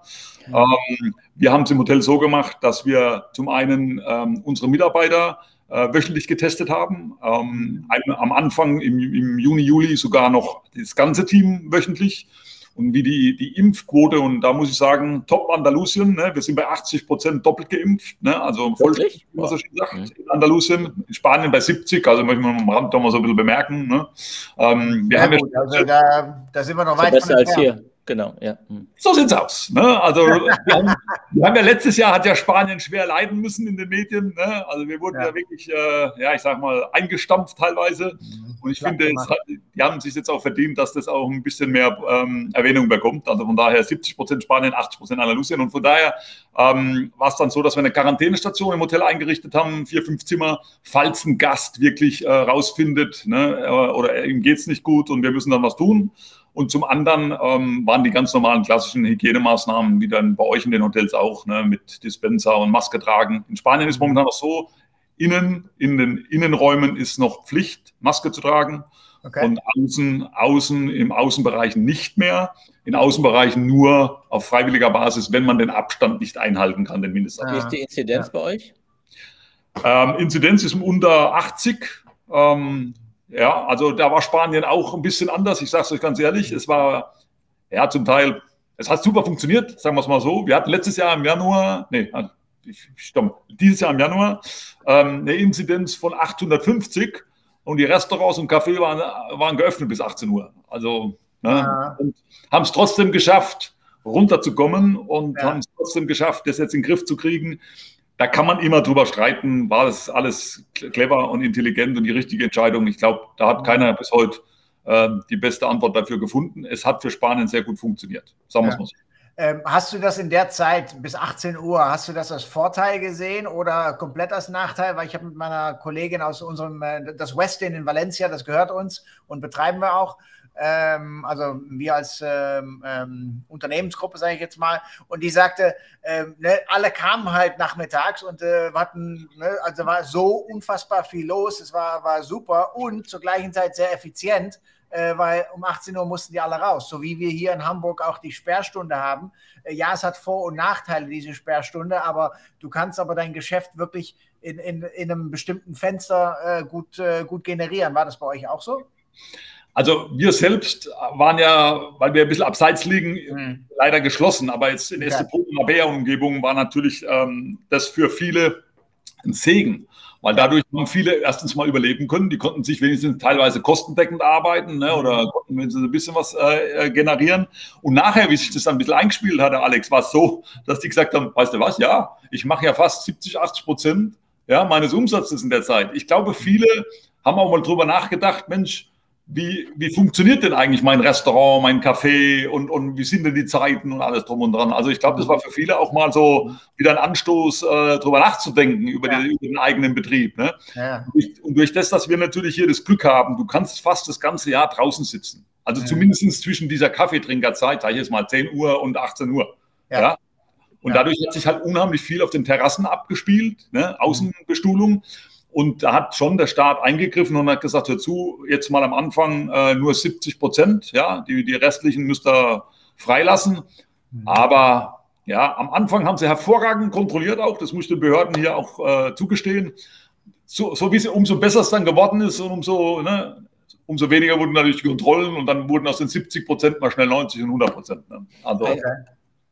Ähm, wir haben es im Hotel so gemacht, dass wir zum einen ähm, unsere Mitarbeiter äh, wöchentlich getestet haben. Ähm, am Anfang im, im Juni, Juli sogar noch das ganze Team wöchentlich und wie die, die Impfquote, und da muss ich sagen, top Andalusien, ne? wir sind bei 80 Prozent doppelt geimpft, ne? also voll, wie man so schön sagt, mhm. in Andalusien, in Spanien bei 70, also möchte man am Rand doch mal so ein bisschen bemerken. Ne? Ähm, wir ja, haben gut, ja, also da, da sind wir noch weit besser als hier. Genau, ja. Hm. So sieht's aus. Ne? Also wir haben, wir haben, ja letztes Jahr hat ja Spanien schwer leiden müssen in den Medien. Ne? Also wir wurden ja, ja wirklich, äh, ja, ich sag mal, eingestampft teilweise. Mhm. Und ich finde, hat, die haben sich jetzt auch verdient, dass das auch ein bisschen mehr ähm, Erwähnung bekommt. Also von daher 70 Prozent Spanien, 80 Prozent Andalusien. Und von daher ähm, war es dann so, dass wir eine Quarantänestation im Hotel eingerichtet haben, vier, fünf Zimmer, falls ein Gast wirklich äh, rausfindet ne? Äh, oder ihm geht's nicht gut und wir müssen dann was tun. Und zum anderen ähm, waren die ganz normalen klassischen Hygienemaßnahmen, wie dann bei euch in den Hotels auch, ne, mit Dispenser und Maske tragen. In Spanien ist momentan noch so, innen, in den Innenräumen ist noch Pflicht, Maske zu tragen. Okay. Und außen, außen, im Außenbereich nicht mehr. In Außenbereichen nur auf freiwilliger Basis, wenn man den Abstand nicht einhalten kann, den Mindestabstand. Wie ist die Inzidenz ja. bei euch? Ähm, Inzidenz ist unter 80. Ähm, ja, also da war Spanien auch ein bisschen anders. Ich sage es euch ganz ehrlich, es war ja zum Teil, es hat super funktioniert, sagen wir es mal so. Wir hatten letztes Jahr im Januar, nee, stopp, dieses Jahr im Januar ähm, eine Inzidenz von 850 und die Restaurants und Cafés waren, waren geöffnet bis 18 Uhr. Also ne, ja. haben es trotzdem geschafft, runterzukommen und ja. haben es trotzdem geschafft, das jetzt in den Griff zu kriegen da kann man immer drüber streiten, war das alles clever und intelligent und die richtige Entscheidung. Ich glaube, da hat keiner bis heute äh, die beste Antwort dafür gefunden. Es hat für Spanien sehr gut funktioniert, sagen wir es mal so. Ähm, hast du das in der Zeit bis 18 Uhr, hast du das als Vorteil gesehen oder komplett als Nachteil? Weil ich habe mit meiner Kollegin aus unserem, äh, das Westin in Valencia, das gehört uns und betreiben wir auch, ähm, also wir als ähm, ähm, Unternehmensgruppe, sage ich jetzt mal, und die sagte, ähm, ne, alle kamen halt nachmittags und äh, hatten, ne, also war so unfassbar viel los, es war, war super und zur gleichen Zeit sehr effizient, äh, weil um 18 Uhr mussten die alle raus, so wie wir hier in Hamburg auch die Sperrstunde haben. Äh, ja, es hat Vor- und Nachteile, diese Sperrstunde, aber du kannst aber dein Geschäft wirklich in, in, in einem bestimmten Fenster äh, gut, äh, gut generieren. War das bei euch auch so? Also wir selbst waren ja, weil wir ein bisschen abseits liegen, mhm. leider geschlossen. Aber jetzt in Estepona und Mabea-Umgebung war natürlich ähm, das für viele ein Segen. Weil dadurch haben viele erstens mal überleben können. Die konnten sich wenigstens teilweise kostendeckend arbeiten ne, oder mhm. konnten wenigstens ein bisschen was äh, äh, generieren. Und nachher, wie sich das dann ein bisschen eingespielt hatte, Alex, war es so, dass die gesagt haben, weißt du was, ja, ich mache ja fast 70, 80 Prozent ja, meines Umsatzes in der Zeit. Ich glaube, viele haben auch mal drüber nachgedacht, Mensch, wie, wie funktioniert denn eigentlich mein Restaurant, mein Café und, und wie sind denn die Zeiten und alles drum und dran. Also ich glaube, das war für viele auch mal so wieder ein Anstoß, äh, darüber nachzudenken, über, ja. die, über, den eigenen Betrieb. Ne? Ja. Und, durch, und, durch, das, dass wir natürlich hier das Glück haben, du kannst fast das ganze Jahr draußen sitzen. Also ja. zumindest zwischen dieser Kaffeetrinkerzeit, sag ich jetzt mal 10 Uhr und 18 Uhr. Ja. Und dadurch hat sich halt unheimlich viel auf den Terrassen abgespielt, ne? Außenbestuhlung. Und da hat schon der Staat eingegriffen und hat gesagt, hör zu, jetzt mal am Anfang äh, nur 70 Prozent, ja, die, die restlichen müsst ihr freilassen. Mhm. Aber ja, am Anfang haben sie hervorragend kontrolliert auch, das muss ich den Behörden hier auch äh, zugestehen. So, so wie sie, umso besser es dann geworden ist und umso, ne, umso weniger wurden natürlich die Kontrollen und dann wurden aus den 70 Prozent mal schnell 90 und 100 Prozent. Ne? Also.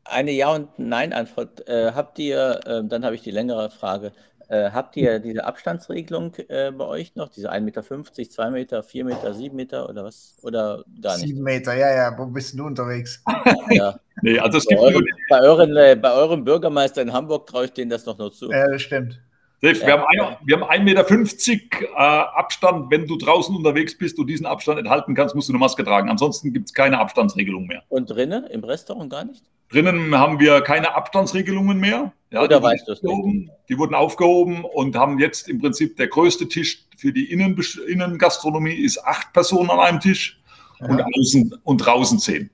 Eine Ja- und Nein-Antwort. Äh, habt ihr, äh, dann habe ich die längere Frage, äh, habt ihr diese Abstandsregelung äh, bei euch noch? Diese 1,50 Meter, 2 Meter, 4 Meter, 7 Meter oder was? Oder gar nicht? 7 Meter, ja, ja. Wo bist du unterwegs? <laughs> ja. nee, also es bei, gibt eurem, bei, euren, äh, bei eurem Bürgermeister in Hamburg traue ich denen das noch nur zu. Ja, das stimmt. Dave, ja. wir, haben ein, wir haben 1,50 Meter äh, Abstand. Wenn du draußen unterwegs bist und diesen Abstand enthalten kannst, musst du eine Maske tragen. Ansonsten gibt es keine Abstandsregelung mehr. Und drinnen, im Restaurant gar nicht? Drinnen haben wir keine Abstandsregelungen mehr. Ja, Oder weißt du es nicht? Die wurden aufgehoben und haben jetzt im Prinzip der größte Tisch für die Innen Innengastronomie ist acht Personen an einem Tisch ja. und, außen, und draußen zehn.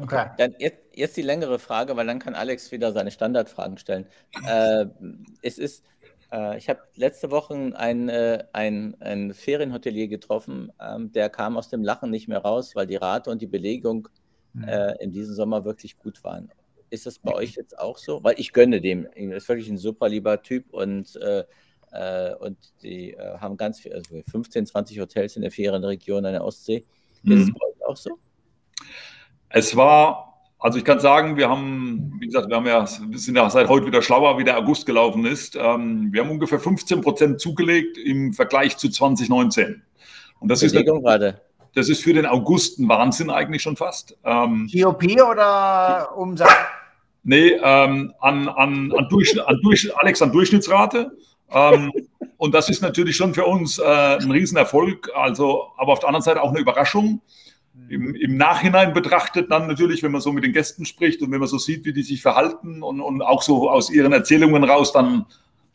Okay. Dann jetzt, jetzt die längere Frage, weil dann kann Alex wieder seine Standardfragen stellen. äh, es ist äh, ich habe letzte Woche einen, äh, ein Ferienhotelier getroffen, ähm, der kam aus dem Lachen nicht mehr raus, weil die Rate und die Belegung mhm. äh, in diesem Sommer wirklich gut waren. Ist das bei euch jetzt auch so? Weil ich gönne dem. Er ist wirklich ein super lieber Typ und, äh, äh und die äh, haben ganz viel, also 15, 20 Hotels in der Ferienregion an der Ostsee. Mhm. Ist es bei euch auch so? Es war also ich kann sagen, wir haben, wie gesagt, wir haben ja, wir sind ja seit heute wieder schlauer, wie der August gelaufen ist. Ähm, wir haben ungefähr 15 Prozent zugelegt im Vergleich zu 2019. Und das ist, gerade. Das ist für den August ein Wahnsinn eigentlich schon fast. Ähm, GOP oder Umsatz? Nee, ähm, an, an, an, Durchschnitt, an Durchschnitt, Alex, an Durchschnittsrate. Ähm, und das ist natürlich schon für uns äh, ein Riesenerfolg, also, aber auf der anderen Seite auch eine Überraschung im, im, Nachhinein betrachtet dann natürlich, wenn man so mit den Gästen spricht und wenn man so sieht, wie die sich verhalten und, und auch so aus ihren Erzählungen raus, dann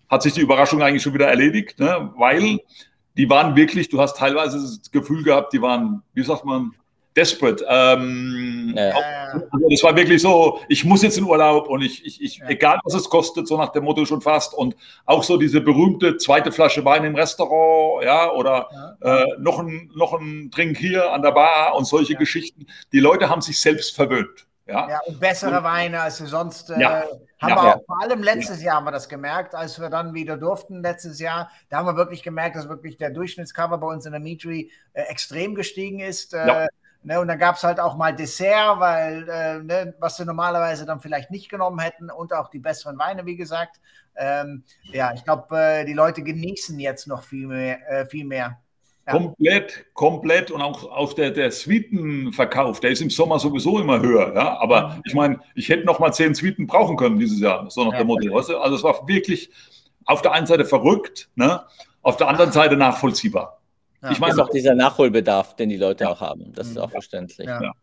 hat sich die Überraschung eigentlich schon wieder erledigt, ne? weil die waren wirklich, du hast teilweise das Gefühl gehabt, die waren, wie sagt man, desperate. Ähm, ja. also das war wirklich so, ich muss jetzt in Urlaub und ich, ich, ich ja. egal was es kostet, so nach dem Motto schon fast. Und auch so diese berühmte zweite Flasche Wein im Restaurant, ja, oder ja. Äh, noch, ein, noch ein Trink hier an der Bar und solche Geschichten. Die Leute haben sich selbst verwöhnt. Ja, ja und bessere und, Weine als wir sonst. Äh, haben wir auch vor allem letztes Jahr haben wir das gemerkt, als wir dann wieder durften letztes Jahr. Da haben wir wirklich gemerkt, dass wirklich der Durchschnittscover bei uns in der Meetry äh, extrem gestiegen ist. Äh, Ne, und dann gab es halt auch mal Dessert, weil äh, ne, was wir normalerweise dann vielleicht nicht genommen hätten und auch die besseren Weine, wie gesagt. Ähm, ja, ich glaube, äh, die Leute genießen jetzt noch viel mehr. Äh, viel mehr. Ja. Komplett, komplett und auch, auch der, der Suitenverkauf, der ist im Sommer sowieso immer höher. Ja? Aber mhm. ich meine, ich hätte noch mal zehn Suiten brauchen können dieses Jahr, so nach ja. dem Motto. Weißt du? Also es war wirklich auf der einen Seite verrückt, ne? auf der anderen Seite nachvollziehbar. Ja. Ich meine, ist auch dieser Nachholbedarf, den die Leute ja. auch haben. Das ist auch verständlich. Ja.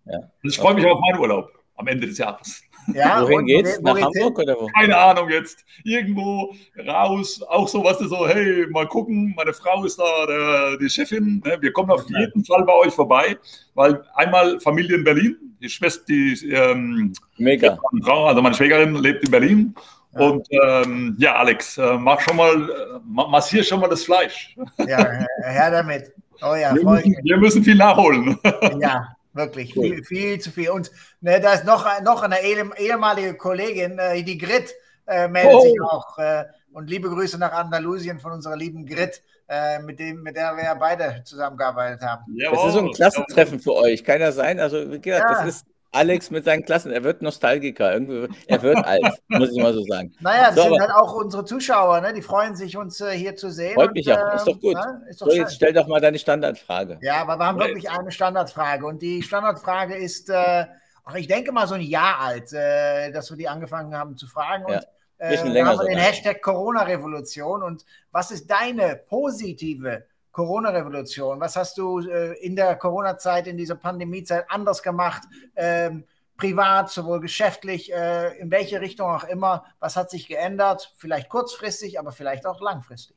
Ich freue mich auf meinen Urlaub am Ende des Jahres. Ja, <laughs> Wohin geht's? Nach Hamburg oder wo? Keine Ahnung jetzt. Irgendwo raus, auch so, was du so, hey, mal gucken, meine Frau ist da der, die Chefin. Ne? Wir kommen auf okay. jeden Fall bei euch vorbei, weil einmal Familie in Berlin, die Schwester, die ähm, Mega. Frau, also meine Schwägerin lebt in Berlin. Ja. Und ähm, ja, Alex, äh, mach schon mal, äh, massier schon mal das Fleisch. Ja, her damit. Oh ja, wir müssen, wir müssen viel nachholen. Ja, wirklich, viel, viel zu viel. Und ne, da ist noch, noch eine ehemalige Kollegin, äh, die Grit, äh, meldet oh. sich auch. Äh, und liebe Grüße nach Andalusien von unserer lieben Grit, äh, mit, dem, mit der wir ja beide zusammengearbeitet haben. Jawohl. Das ist so ein Klassentreffen für euch, kann das sein? Also, wie gesagt, ja. das ist Alex mit seinen Klassen, er wird Nostalgiker, irgendwie, er wird alt, muss ich mal so sagen. Naja, das so, sind halt auch unsere Zuschauer, ne? die freuen sich, uns äh, hier zu sehen. Freut mich auch, ist doch gut. Ne? Ist doch so, jetzt stell doch mal deine Standardfrage. Ja, aber wir haben Oder wirklich eine Standardfrage und die Standardfrage ist, äh, ach, ich denke mal so ein Jahr alt, äh, dass wir die angefangen haben zu fragen und äh, wir haben den Hashtag Corona-Revolution und was ist deine positive Corona-Revolution? Was hast du äh, in der Corona-Zeit, in dieser Pandemie-Zeit anders gemacht? Ähm, privat, sowohl geschäftlich, äh, in welche Richtung auch immer. Was hat sich geändert? Vielleicht kurzfristig, aber vielleicht auch langfristig.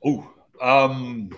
Oh, ähm,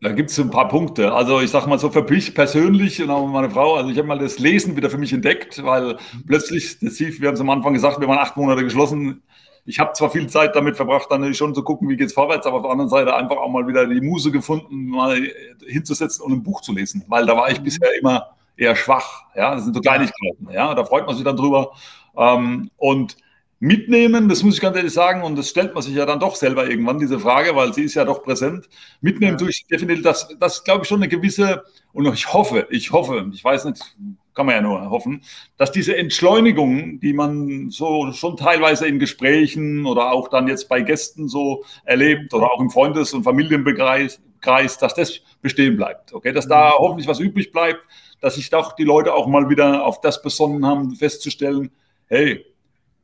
da gibt es ein paar Punkte. Also ich sage mal so für mich persönlich und auch meine Frau, also ich habe mal das Lesen wieder für mich entdeckt, weil plötzlich, das wir haben es am Anfang gesagt, wir waren acht Monate geschlossen ich habe zwar viel Zeit damit verbracht, dann schon zu gucken, wie geht es vorwärts, aber auf der anderen Seite einfach auch mal wieder die Muse gefunden, mal hinzusetzen und ein Buch zu lesen, weil da war ich mhm. bisher immer eher schwach. Ja, das sind so Kleinigkeiten. Ja, da freut man sich dann drüber. Ähm, und mitnehmen, das muss ich ganz ehrlich sagen, und das stellt man sich ja dann doch selber irgendwann, diese Frage, weil sie ist ja doch präsent. Mitnehmen ja. durch definitiv, das, das glaube ich schon eine gewisse, und ich hoffe, ich hoffe, ich weiß nicht, kann man ja nur hoffen, dass diese Entschleunigung, die man so schon teilweise in Gesprächen oder auch dann jetzt bei Gästen so erlebt oder auch im Freundes- und Familienbereich, dass das bestehen bleibt. Okay, dass da mhm. hoffentlich was übrig bleibt, dass sich doch die Leute auch mal wieder auf das besonnen haben, festzustellen, hey,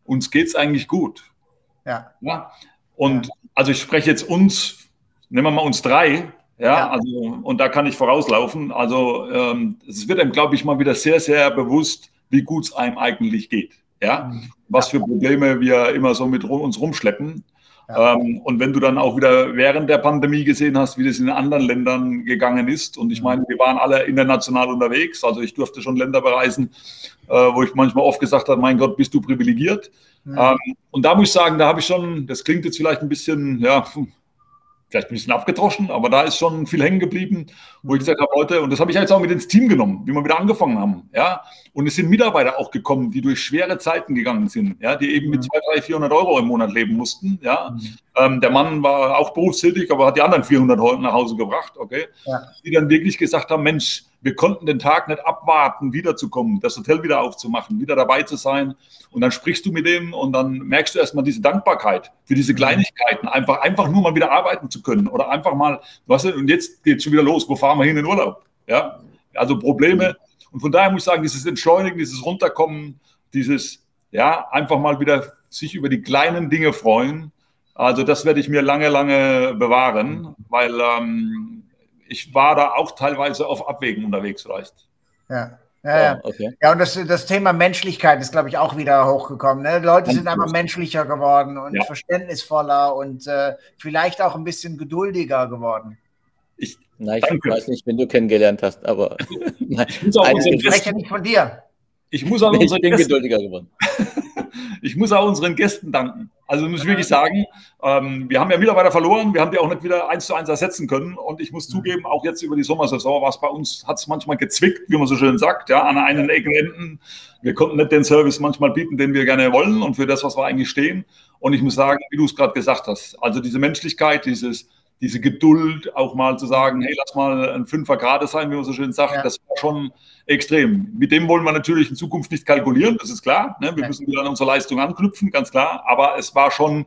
uns geht es eigentlich gut. Ja. ja? Und ja. also ich spreche jetzt uns, nehmen wir mal uns drei, ja, ja. also und da kann ich vorauslaufen. Also ähm, es wird einem, glaube ich, mal wieder sehr, sehr bewusst, wie gut es einem eigentlich geht. Ja, mhm. was für Probleme wir immer so mit uns rumschleppen. Ja. Ähm, und wenn du dann auch wieder während der Pandemie gesehen hast, wie das in anderen Ländern gegangen ist, und ich mhm. meine, wir waren alle international unterwegs, also ich durfte schon Länder bereisen, äh, wo ich manchmal oft gesagt habe, mein Gott, bist du privilegiert. Ja. Ähm, und da muss ich sagen, da habe ich schon, das klingt jetzt vielleicht ein bisschen, ja, vielleicht ein bisschen abgedroschen, aber da ist schon viel hängen geblieben, wo ich gesagt habe, Leute, und das habe ich jetzt auch mit ins Team genommen, wie wir wieder angefangen haben, ja. Und es sind Mitarbeiter auch gekommen, die durch schwere Zeiten gegangen sind, ja, die eben mit 200, 300, 400 Euro im Monat leben mussten, ja. Mhm. Ähm, der Mann war auch berufstätig, aber hat die anderen 400 Euro nach Hause gebracht, okay. Ja. Die dann wirklich gesagt haben, Mensch, wir konnten den Tag nicht abwarten, wiederzukommen, das Hotel wieder aufzumachen, wieder dabei zu sein. Und dann sprichst du mit denen und dann merkst du erstmal diese Dankbarkeit für diese mhm. Kleinigkeiten, einfach, einfach nur mal wieder arbeiten zu können oder einfach mal, was und jetzt geht es schon wieder los, wo fahren wir hin in den Urlaub? Ja, also Probleme. Und von daher muss ich sagen, dieses Entschleunigen, dieses Runterkommen, dieses, ja, einfach mal wieder sich über die kleinen Dinge freuen. Also das werde ich mir lange, lange bewahren, weil ähm, ich war da auch teilweise auf Abwägen unterwegs vielleicht. Ja. Ja, ja. Okay. ja, und das, das Thema Menschlichkeit ist, glaube ich, auch wieder hochgekommen. Ne? Leute sind einfach menschlicher geworden und ja. verständnisvoller und äh, vielleicht auch ein bisschen geduldiger geworden. Ich, Na, ich danke. weiß nicht, wenn du kennengelernt hast, aber ich, muss auch <laughs> ich spreche nicht von dir. Ich muss auch unseren Gästen, geworden. <laughs> ich muss auch unseren Gästen danken. Also muss ich wirklich sagen, ähm, wir haben ja Mitarbeiter verloren, wir haben die auch nicht wieder eins zu eins ersetzen können. Und ich muss mhm. zugeben, auch jetzt über die Sommersaison war es bei uns, hat es manchmal gezwickt, wie man so schön sagt, ja, an einen Ecken Enden. Wir konnten nicht den Service manchmal bieten, den wir gerne wollen und für das, was wir eigentlich stehen. Und ich muss sagen, wie du es gerade gesagt hast, also diese Menschlichkeit, dieses diese Geduld, auch mal zu sagen, hey, lass mal ein Fünfer gerade sein, wie man so schön sagt, ja. das war schon extrem. Mit dem wollen wir natürlich in Zukunft nicht kalkulieren, das ist klar. Ne? Wir ja. müssen wieder an unsere Leistung anknüpfen, ganz klar. Aber es war schon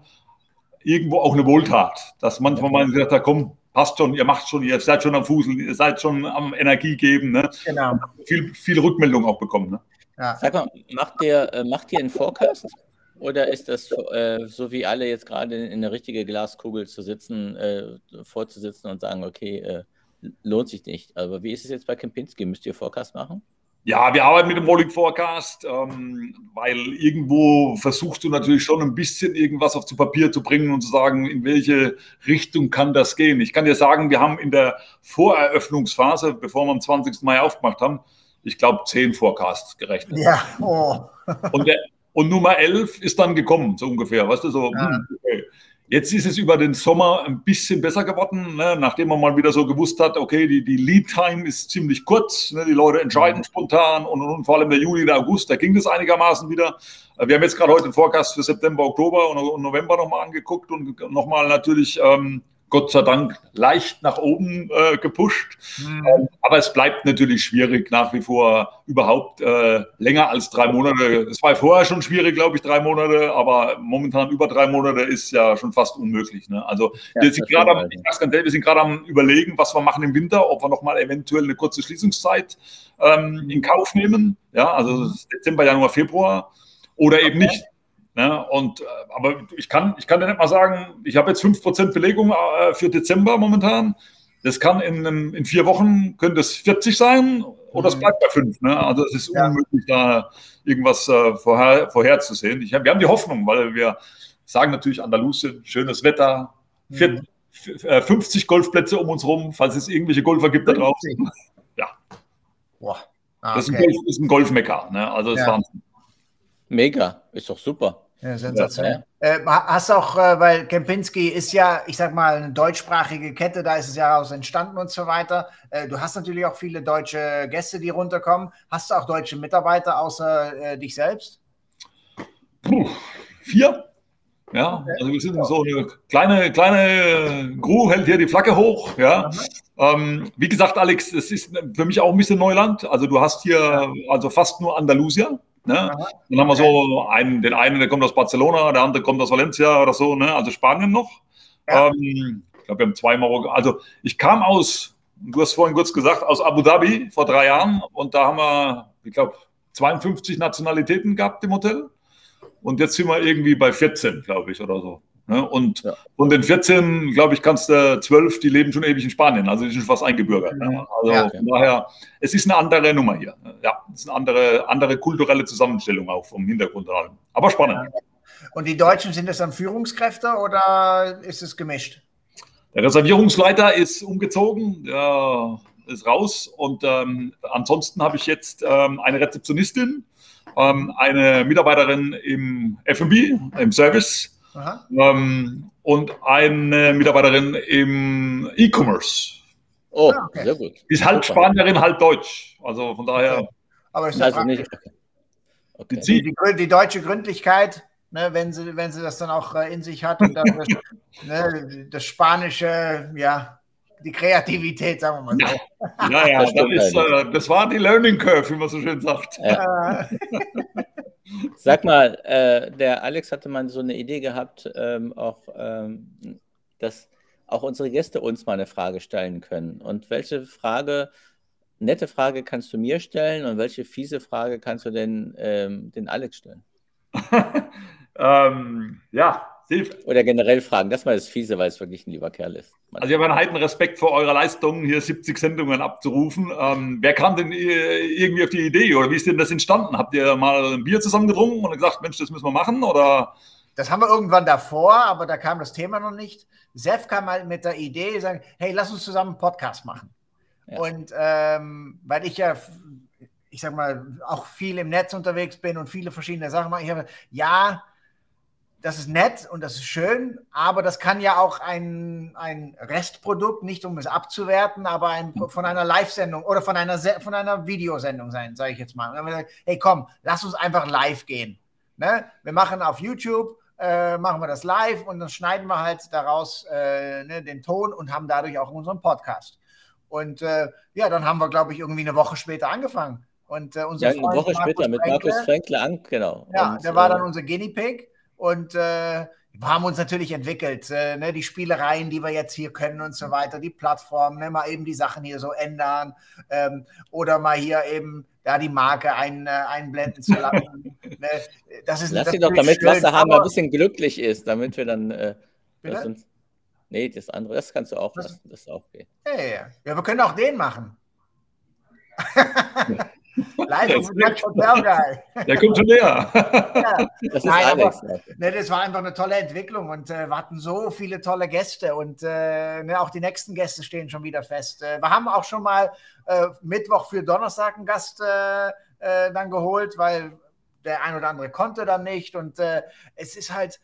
irgendwo auch eine Wohltat, dass manchmal ja. mal gesagt hat, komm, passt schon, ihr macht schon, ihr seid schon am Fußel, ihr seid schon am Energie geben. Ne? Genau. Viel, viel Rückmeldung auch bekommen. Ne? Ja. Sag mal, macht ihr, äh, macht ihr einen Forecast? Oder ist das äh, so wie alle jetzt gerade in eine richtige Glaskugel zu sitzen, äh, vorzusitzen und sagen, okay, äh, lohnt sich nicht. Aber wie ist es jetzt bei Kempinski? Müsst ihr Forecast machen? Ja, wir arbeiten mit dem Rolling Forecast, ähm, weil irgendwo versuchst du natürlich schon ein bisschen irgendwas auf zu Papier zu bringen und zu sagen, in welche Richtung kann das gehen. Ich kann dir sagen, wir haben in der Voreröffnungsphase, bevor wir am 20. Mai aufgemacht haben, ich glaube, zehn Forecasts gerechnet. Ja, oh. und der, und Nummer 11 ist dann gekommen, so ungefähr. Weißt du, so, ja. Hm, okay. Jetzt ist es über den Sommer ein bisschen besser geworden, ne? nachdem man mal wieder so gewusst hat, okay, die, die Lead-Time ist ziemlich kurz, ne? die Leute entscheiden mhm. spontan und, und, vor allem der Juli, der August, da ging das einigermaßen wieder. Wir haben jetzt gerade heute den Forecast für September, Oktober und, November nochmal angeguckt und nochmal natürlich ähm, Gott sei Dank leicht nach oben äh, gepusht. Mhm. Ähm, aber es bleibt natürlich schwierig, nach wie vor überhaupt äh, länger als drei Monate. Es war vorher schon schwierig, glaube ich, drei Monate, aber momentan über drei Monate ist ja schon fast unmöglich. Ne? Also ja, wir, sind gerade am, wir sind gerade am überlegen, was wir machen im Winter, ob wir nochmal eventuell eine kurze Schließungszeit ähm, in Kauf nehmen. Ja, also Dezember, Januar, Februar oder eben nicht. Ne? Und, äh, aber ich kann, ich kann dir nicht mal sagen, ich habe jetzt 5% Belegung äh, für Dezember momentan. Das kann in, in vier Wochen, könnte es 40 sein oder es mhm. bleibt bei 5. Ne? Also es ist ja. unmöglich, da irgendwas äh, vorher, vorherzusehen. Ich wir haben die Hoffnung, weil wir sagen natürlich Andalusien, schönes Wetter, mhm. 50 Golfplätze um uns rum, falls es irgendwelche Golfer gibt da draußen. Ja. Boah. Ah, okay. Das ist ein, Golf, ist ein Golfmecker. Ne? Also das ja. ist Wahnsinn. Mega, ist doch super. Ja, sensationell. Ja. Äh, hast auch, äh, weil Kempinski ist ja, ich sag mal, eine deutschsprachige Kette, da ist es ja aus entstanden und so weiter. Äh, du hast natürlich auch viele deutsche Gäste, die runterkommen. Hast du auch deutsche Mitarbeiter außer äh, dich selbst? Puh, vier. Ja, also wir sind so eine kleine, kleine Crew, hält hier die Flagge hoch. Ja. Ähm, wie gesagt, Alex, es ist für mich auch ein bisschen Neuland. Also du hast hier also fast nur Andalusia. Ne? Dann haben wir so einen, den einen, der kommt aus Barcelona, der andere kommt aus Valencia oder so, ne? also Spanien noch. Ja. Ähm, ich glaube, wir haben zwei Marokko. Also ich kam aus, du hast vorhin kurz gesagt, aus Abu Dhabi vor drei Jahren und da haben wir, ich glaube, 52 Nationalitäten gehabt im Hotel. Und jetzt sind wir irgendwie bei 14, glaube ich, oder so. Ne? Und ja. von den 14, glaube ich, kannst du 12, die leben schon ewig in Spanien. Also die sind fast eingebürgert. Ne? Also ja, okay. von daher, es ist eine andere Nummer hier. Ja, es ist eine andere, andere kulturelle Zusammenstellung auch vom Hintergrund. Aber spannend. Und die Deutschen, sind das dann Führungskräfte oder ist es gemischt? Der Reservierungsleiter ist umgezogen, der ist raus. Und ähm, ansonsten habe ich jetzt ähm, eine Rezeptionistin, ähm, eine Mitarbeiterin im FB, im Service ähm, und eine Mitarbeiterin im E-Commerce. Oh, ah, okay. sehr gut. ist halb Spanierin, halb Deutsch. Also von daher. Okay. Aber ist also nicht. Okay. Die, die, die, deutsche Gründlichkeit, ne, wenn, sie, wenn sie das dann auch äh, in sich hat und dann das, <laughs> ne, das spanische, ja, die Kreativität, sagen wir mal so. Ja, ja, das, das, ist, äh, das war die Learning Curve, wie man so schön sagt. Ja. <laughs> <laughs> Sag mal, äh, der Alex hatte mal so eine Idee gehabt, ähm, auch, ähm, dass auch unsere Gäste uns mal eine Frage stellen können. Und welche Frage, nette Frage kannst du mir stellen und welche fiese Frage kannst du denn ähm, den Alex stellen? <laughs> ähm, ja, oder generell fragen, das mal das Fiese, weil es wirklich ein lieber Kerl ist. Also ich habe einen heiden Respekt vor eurer Leistung, hier 70 Sendungen abzurufen. Ähm, wer kam denn irgendwie auf die Idee oder wie ist denn das entstanden? Habt ihr mal ein Bier zusammen getrunken und gesagt, Mensch, das müssen wir machen oder? Das haben wir irgendwann davor, aber da kam das Thema noch nicht. Sef kam halt mit der Idee, sagen, hey, lass uns zusammen einen Podcast machen. Ja. Und ähm, weil ich ja ich sag mal, auch viel im Netz unterwegs bin und viele verschiedene Sachen mache. Ich habe, ja, das ist nett und das ist schön, aber das kann ja auch ein, ein Restprodukt, nicht um es abzuwerten, aber ein, von einer Live-Sendung oder von einer, von einer Videosendung sein, sage ich jetzt mal. Sagen, hey, komm, lass uns einfach live gehen. Ne? Wir machen auf YouTube, äh, machen wir das live und dann schneiden wir halt daraus äh, ne, den Ton und haben dadurch auch unseren Podcast. Und äh, ja, dann haben wir, glaube ich, irgendwie eine Woche später angefangen. Und äh, unser ja, eine Woche Markus später mit Markus Fränkle an, genau. Ja, und, der war dann äh, unser Guinea Pig und äh, wir haben uns natürlich entwickelt. Äh, ne, die Spielereien, die wir jetzt hier können und so weiter, die Plattformen, ne, mal eben die Sachen hier so ändern ähm, oder mal hier eben ja, die Marke ein, äh, einblenden zu lassen. <laughs> ne, das ist, Lass sie doch, damit Wasserhammer ein bisschen glücklich ist, damit wir dann. Äh, uns, nee, das andere, das kannst du auch lassen. Das auch geht. Ja, ja, ja, wir können auch den machen. <laughs> Live Der kommt schon näher. ja. Das, Nein, Alex, aber, ne, das war einfach eine tolle Entwicklung und äh, wir hatten so viele tolle Gäste und äh, ne, auch die nächsten Gäste stehen schon wieder fest. Äh, wir haben auch schon mal äh, Mittwoch für Donnerstag einen Gast äh, äh, dann geholt, weil der ein oder andere konnte dann nicht und es ist halt,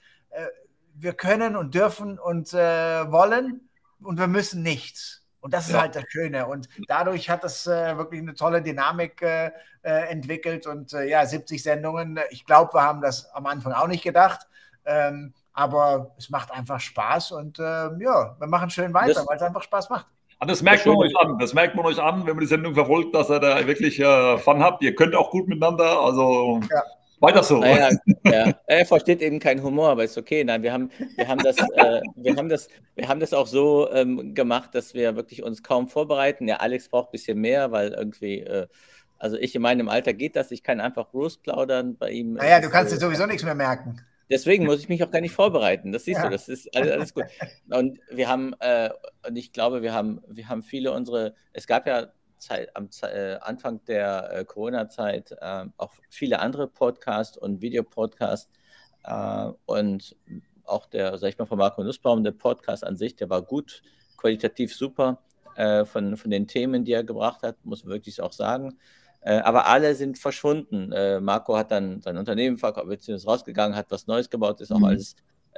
wir können und dürfen und wollen und wir müssen nichts. Und das ist ja. halt das Schöne. Und dadurch hat das äh, wirklich eine tolle Dynamik äh, äh entwickelt. Und äh, ja, 70 Sendungen. Ich glaube, wir haben das am Anfang auch nicht gedacht. Ähm, aber es macht einfach Spaß. Und ähm, ja, wir machen schön weiter, weil es einfach Spaß macht. Und das merkt man euch an. Das merkt man euch an, wenn man die Sendung verfolgt, dass ihr da wirklich äh, Fun habt. Ihr könnt auch gut miteinander. Also ja. Weiter so. Naja, ja. Er versteht eben keinen Humor, aber ist okay. Nein, wir haben, wir haben, das, äh, wir haben, das, wir haben das auch so ähm, gemacht, dass wir wirklich uns kaum vorbereiten. Ja, Alex braucht ein bisschen mehr, weil irgendwie, äh, also ich in meinem Alter geht das, ich kann einfach Roast plaudern bei ihm. Naja, du kannst dir sowieso nichts mehr merken. Deswegen muss ich mich auch gar nicht vorbereiten. Das siehst ja. du, das ist alles, alles, gut. Und wir haben, äh, und ich glaube, wir haben, wir haben viele unsere, es gab ja Zeit, am äh, Anfang der äh, Corona-Zeit äh, auch viele andere Podcasts und Videopodcasts äh, und auch der, sag ich mal, von Marco Nussbaum, der Podcast an sich, der war gut, qualitativ super äh, von, von den Themen, die er gebracht hat, muss man wirklich auch sagen. Äh, aber alle sind verschwunden. Marco hat dann sein Unternehmen verkauft, beziehungsweise rausgegangen, hat was Neues gebaut, ist auch mhm. alles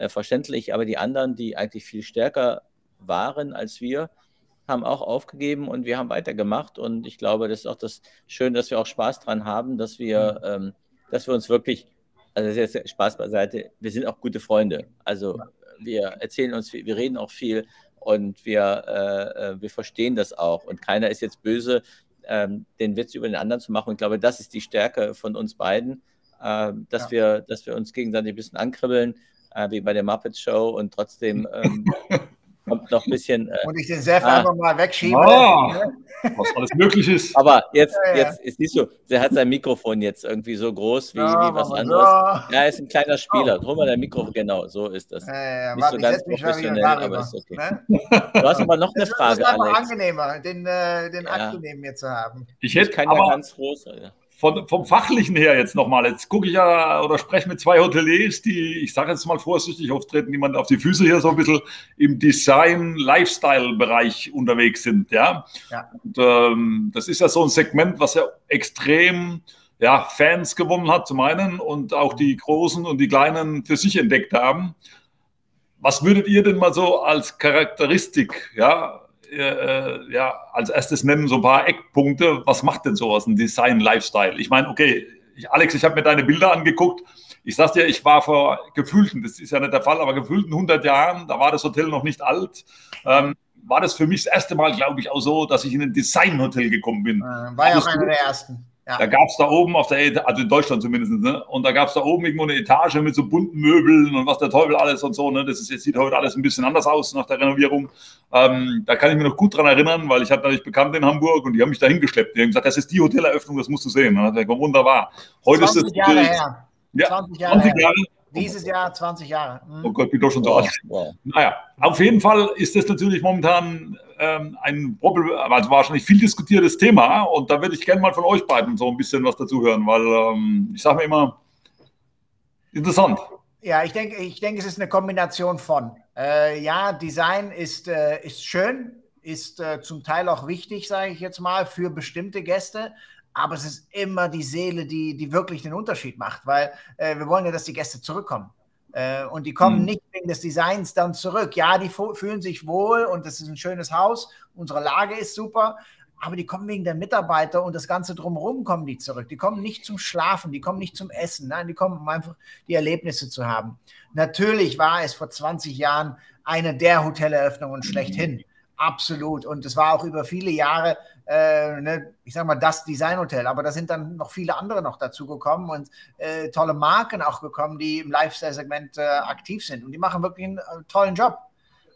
verständlich. Aber die anderen, die eigentlich viel stärker waren als wir, haben auch aufgegeben und wir haben weitergemacht. Und ich glaube, das ist auch das Schöne, dass wir auch Spaß dran haben, dass wir, ähm, dass wir uns wirklich, also das ist jetzt Spaß beiseite, wir sind auch gute Freunde. Also wir erzählen uns, wir reden auch viel und wir, äh, wir verstehen das auch. Und keiner ist jetzt böse, ähm, den Witz über den anderen zu machen. Und ich glaube, das ist die Stärke von uns beiden, äh, dass, ja. wir, dass wir uns gegenseitig ein bisschen ankribbeln, äh, wie bei der Muppet Show und trotzdem <laughs> ähm, kommt noch ein bisschen. Äh, und ich den Sef ah, einfach mal wegschiebe. Oh, was alles möglich ist. Aber jetzt, ja, ja. jetzt siehst du, der hat sein Mikrofon jetzt irgendwie so groß wie, ja, wie was anderes. Ja, er ist ein kleiner Spieler. Hol mal dein Mikrofon, genau, so ist das. Ja, Nicht so ganz professionell, aber ist okay. Ne? Du hast aber noch eine Frage. Es ist einfach angenehmer, den, äh, den Akku neben mir zu haben. Ich hätte kann ja ganz froh sein von, vom Fachlichen her jetzt nochmal, jetzt gucke ich ja oder spreche mit zwei Hoteliers, die, ich sage jetzt mal vorsichtig, auftreten niemand auf die Füße hier so ein bisschen im Design-Lifestyle-Bereich unterwegs sind. Ja, ja. Und, ähm, das ist ja so ein Segment, was ja extrem ja, Fans gewonnen hat, zum einen, und auch die Großen und die Kleinen für sich entdeckt haben. Was würdet ihr denn mal so als Charakteristik, ja, äh, ja, als erstes nennen so ein paar Eckpunkte. Was macht denn sowas ein Design-Lifestyle? Ich meine, okay, ich, Alex, ich habe mir deine Bilder angeguckt. Ich sag's dir, ich war vor gefühlten, das ist ja nicht der Fall, aber gefühlten 100 Jahren, da war das Hotel noch nicht alt. Ähm, war das für mich das erste Mal, glaube ich, auch so, dass ich in ein Design-Hotel gekommen bin. Äh, war ja auch einer der ersten. Ja. Da gab es da oben auf der, Etage, also in Deutschland zumindest, ne? und da gab es da oben irgendwo eine Etage mit so bunten Möbeln und was der Teufel alles und so. Ne? Das ist, jetzt sieht heute alles ein bisschen anders aus nach der Renovierung. Ähm, da kann ich mich noch gut dran erinnern, weil ich hatte natürlich Bekannte in Hamburg und die haben mich da hingeschleppt. Die haben gesagt, das ist die Hoteleröffnung, das musst du sehen. Und ich gesagt, wunderbar. Heute 20 ist das. Jahre her. Ja, 20 Jahre. 20 Jahre. Dieses Jahr 20 Jahre. Mhm. Oh Gott, bin doch schon so alt. Wow. Naja, auf jeden Fall ist das natürlich momentan ähm, ein also wahrscheinlich viel diskutiertes Thema und da würde ich gerne mal von euch beiden so ein bisschen was dazu hören, weil ähm, ich sage mir immer, interessant. Ja, ich denke, ich denke, es ist eine Kombination von. Äh, ja, Design ist, äh, ist schön, ist äh, zum Teil auch wichtig, sage ich jetzt mal, für bestimmte Gäste aber es ist immer die Seele, die, die wirklich den Unterschied macht, weil äh, wir wollen ja, dass die Gäste zurückkommen. Äh, und die kommen mhm. nicht wegen des Designs dann zurück. Ja, die fühlen sich wohl und das ist ein schönes Haus, unsere Lage ist super, aber die kommen wegen der Mitarbeiter und das Ganze drumherum kommen die zurück. Die kommen nicht zum Schlafen, die kommen nicht zum Essen, nein, die kommen, um einfach die Erlebnisse zu haben. Natürlich war es vor 20 Jahren eine der Hoteleröffnungen schlechthin. Absolut. Und es war auch über viele Jahre äh, ne, ich sag mal, das Designhotel. Aber da sind dann noch viele andere noch dazu gekommen und äh, tolle Marken auch gekommen, die im Lifestyle-Segment äh, aktiv sind. Und die machen wirklich einen äh, tollen Job.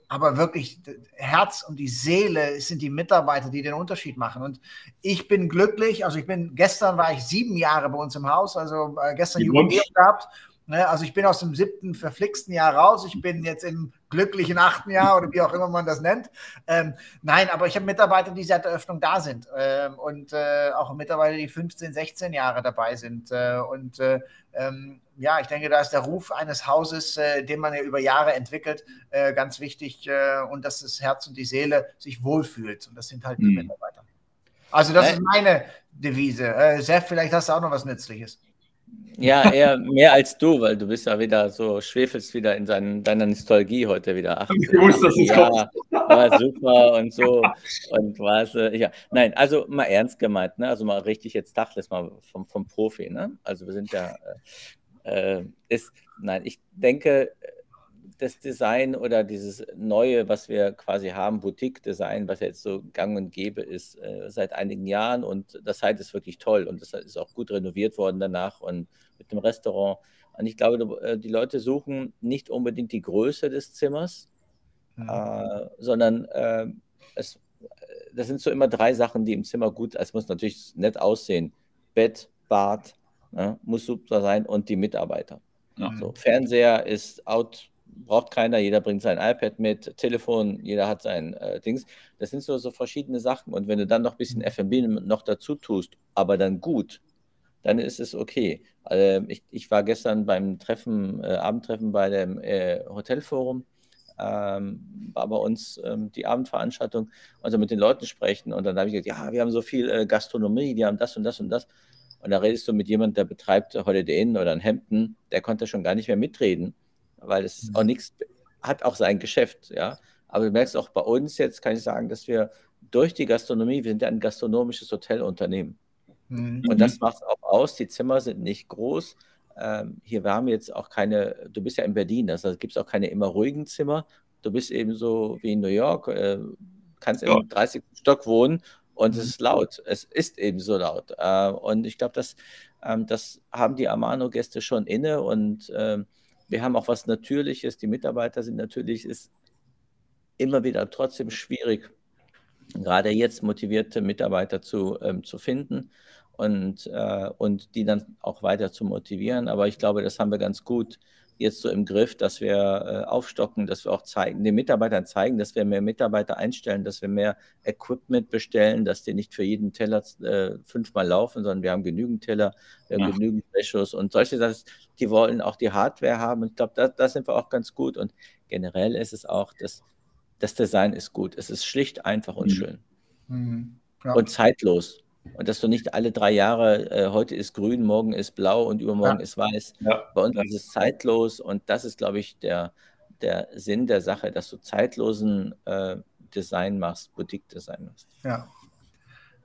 Aber wirklich Herz und die Seele sind die Mitarbeiter, die den Unterschied machen. Und ich bin glücklich. Also ich bin, gestern war ich sieben Jahre bei uns im Haus, also äh, gestern Jubiläum gehabt. Ne, also ich bin aus dem siebten verflixten Jahr raus. Ich bin jetzt im glücklichen achten Jahr oder wie auch immer man das nennt. Ähm, nein, aber ich habe Mitarbeiter, die seit der Eröffnung da sind ähm, und äh, auch Mitarbeiter, die 15, 16 Jahre dabei sind. Äh, und äh, ähm, ja, ich denke, da ist der Ruf eines Hauses, äh, den man ja über Jahre entwickelt, äh, ganz wichtig äh, und dass das Herz und die Seele sich wohlfühlt. Und das sind halt die mhm. Mitarbeiter. Also das ist meine Devise. Äh, Seth, vielleicht hast du auch noch was Nützliches. Ja, eher mehr als du, weil du bist ja wieder so, schwefelst wieder in seinen, deiner Nostalgie heute wieder. Ach, ich wusste, dass es ja, kommt. war super und so und was, äh, ja. Nein, also mal ernst gemeint, ne? also mal richtig jetzt Dachles mal vom, vom Profi, ne? also wir sind ja, äh, äh ist, nein, ich denke, das Design oder dieses Neue, was wir quasi haben, Boutique-Design, was jetzt so gang und gäbe ist äh, seit einigen Jahren. Und das Site ist wirklich toll und das ist auch gut renoviert worden danach und mit dem Restaurant. Und ich glaube, äh, die Leute suchen nicht unbedingt die Größe des Zimmers, mhm. äh, sondern äh, es, das sind so immer drei Sachen, die im Zimmer gut, es muss natürlich nett aussehen. Bett, Bad, ne, muss super sein und die Mitarbeiter. Ja. So, Fernseher ist out, braucht keiner, jeder bringt sein iPad mit, Telefon, jeder hat sein äh, Dings. Das sind so, so verschiedene Sachen. Und wenn du dann noch ein bisschen FMB noch dazu tust, aber dann gut, dann ist es okay. Also ich, ich war gestern beim Treffen, äh, Abendtreffen bei dem äh, Hotelforum ähm, war bei uns ähm, die Abendveranstaltung, also mit den Leuten sprechen. Und dann habe ich gesagt, ja, wir haben so viel äh, Gastronomie, die haben das und das und das. Und da redest du mit jemandem, der betreibt Holiday Inn oder ein Hemden, der konnte schon gar nicht mehr mitreden, weil es mhm. auch nichts, hat auch sein Geschäft, ja. Aber du merkst auch bei uns jetzt, kann ich sagen, dass wir durch die Gastronomie, wir sind ja ein gastronomisches Hotelunternehmen. Mhm. Und das macht es auch aus. Die Zimmer sind nicht groß. Ähm, hier, wir haben jetzt auch keine, du bist ja in Berlin, also gibt es auch keine immer ruhigen Zimmer. Du bist eben so wie in New York, äh, kannst ja. im 30. Stock wohnen und mhm. es ist laut. Es ist eben so laut. Äh, und ich glaube, das, ähm, das haben die Amano-Gäste schon inne und äh, wir haben auch was Natürliches. Die Mitarbeiter sind natürlich, ist immer wieder trotzdem schwierig, gerade jetzt motivierte Mitarbeiter zu, ähm, zu finden und, äh, und die dann auch weiter zu motivieren. Aber ich glaube, das haben wir ganz gut jetzt so im Griff, dass wir äh, aufstocken, dass wir auch zeigen, den Mitarbeitern zeigen, dass wir mehr Mitarbeiter einstellen, dass wir mehr Equipment bestellen, dass die nicht für jeden Teller äh, fünfmal laufen, sondern wir haben genügend Teller, wir haben ja. genügend Wäschos und solche Sachen. Die wollen auch die Hardware haben. Und ich glaube, da, da sind wir auch ganz gut. Und generell ist es auch, dass das Design ist gut. Es ist schlicht, einfach und mhm. schön. Mhm. Ja. Und zeitlos. Und dass du nicht alle drei Jahre, äh, heute ist grün, morgen ist blau und übermorgen ja. ist weiß. Ja. Bei uns ist es zeitlos und das ist, glaube ich, der, der Sinn der Sache, dass du zeitlosen äh, Design machst, Boutique-Design machst. Ja.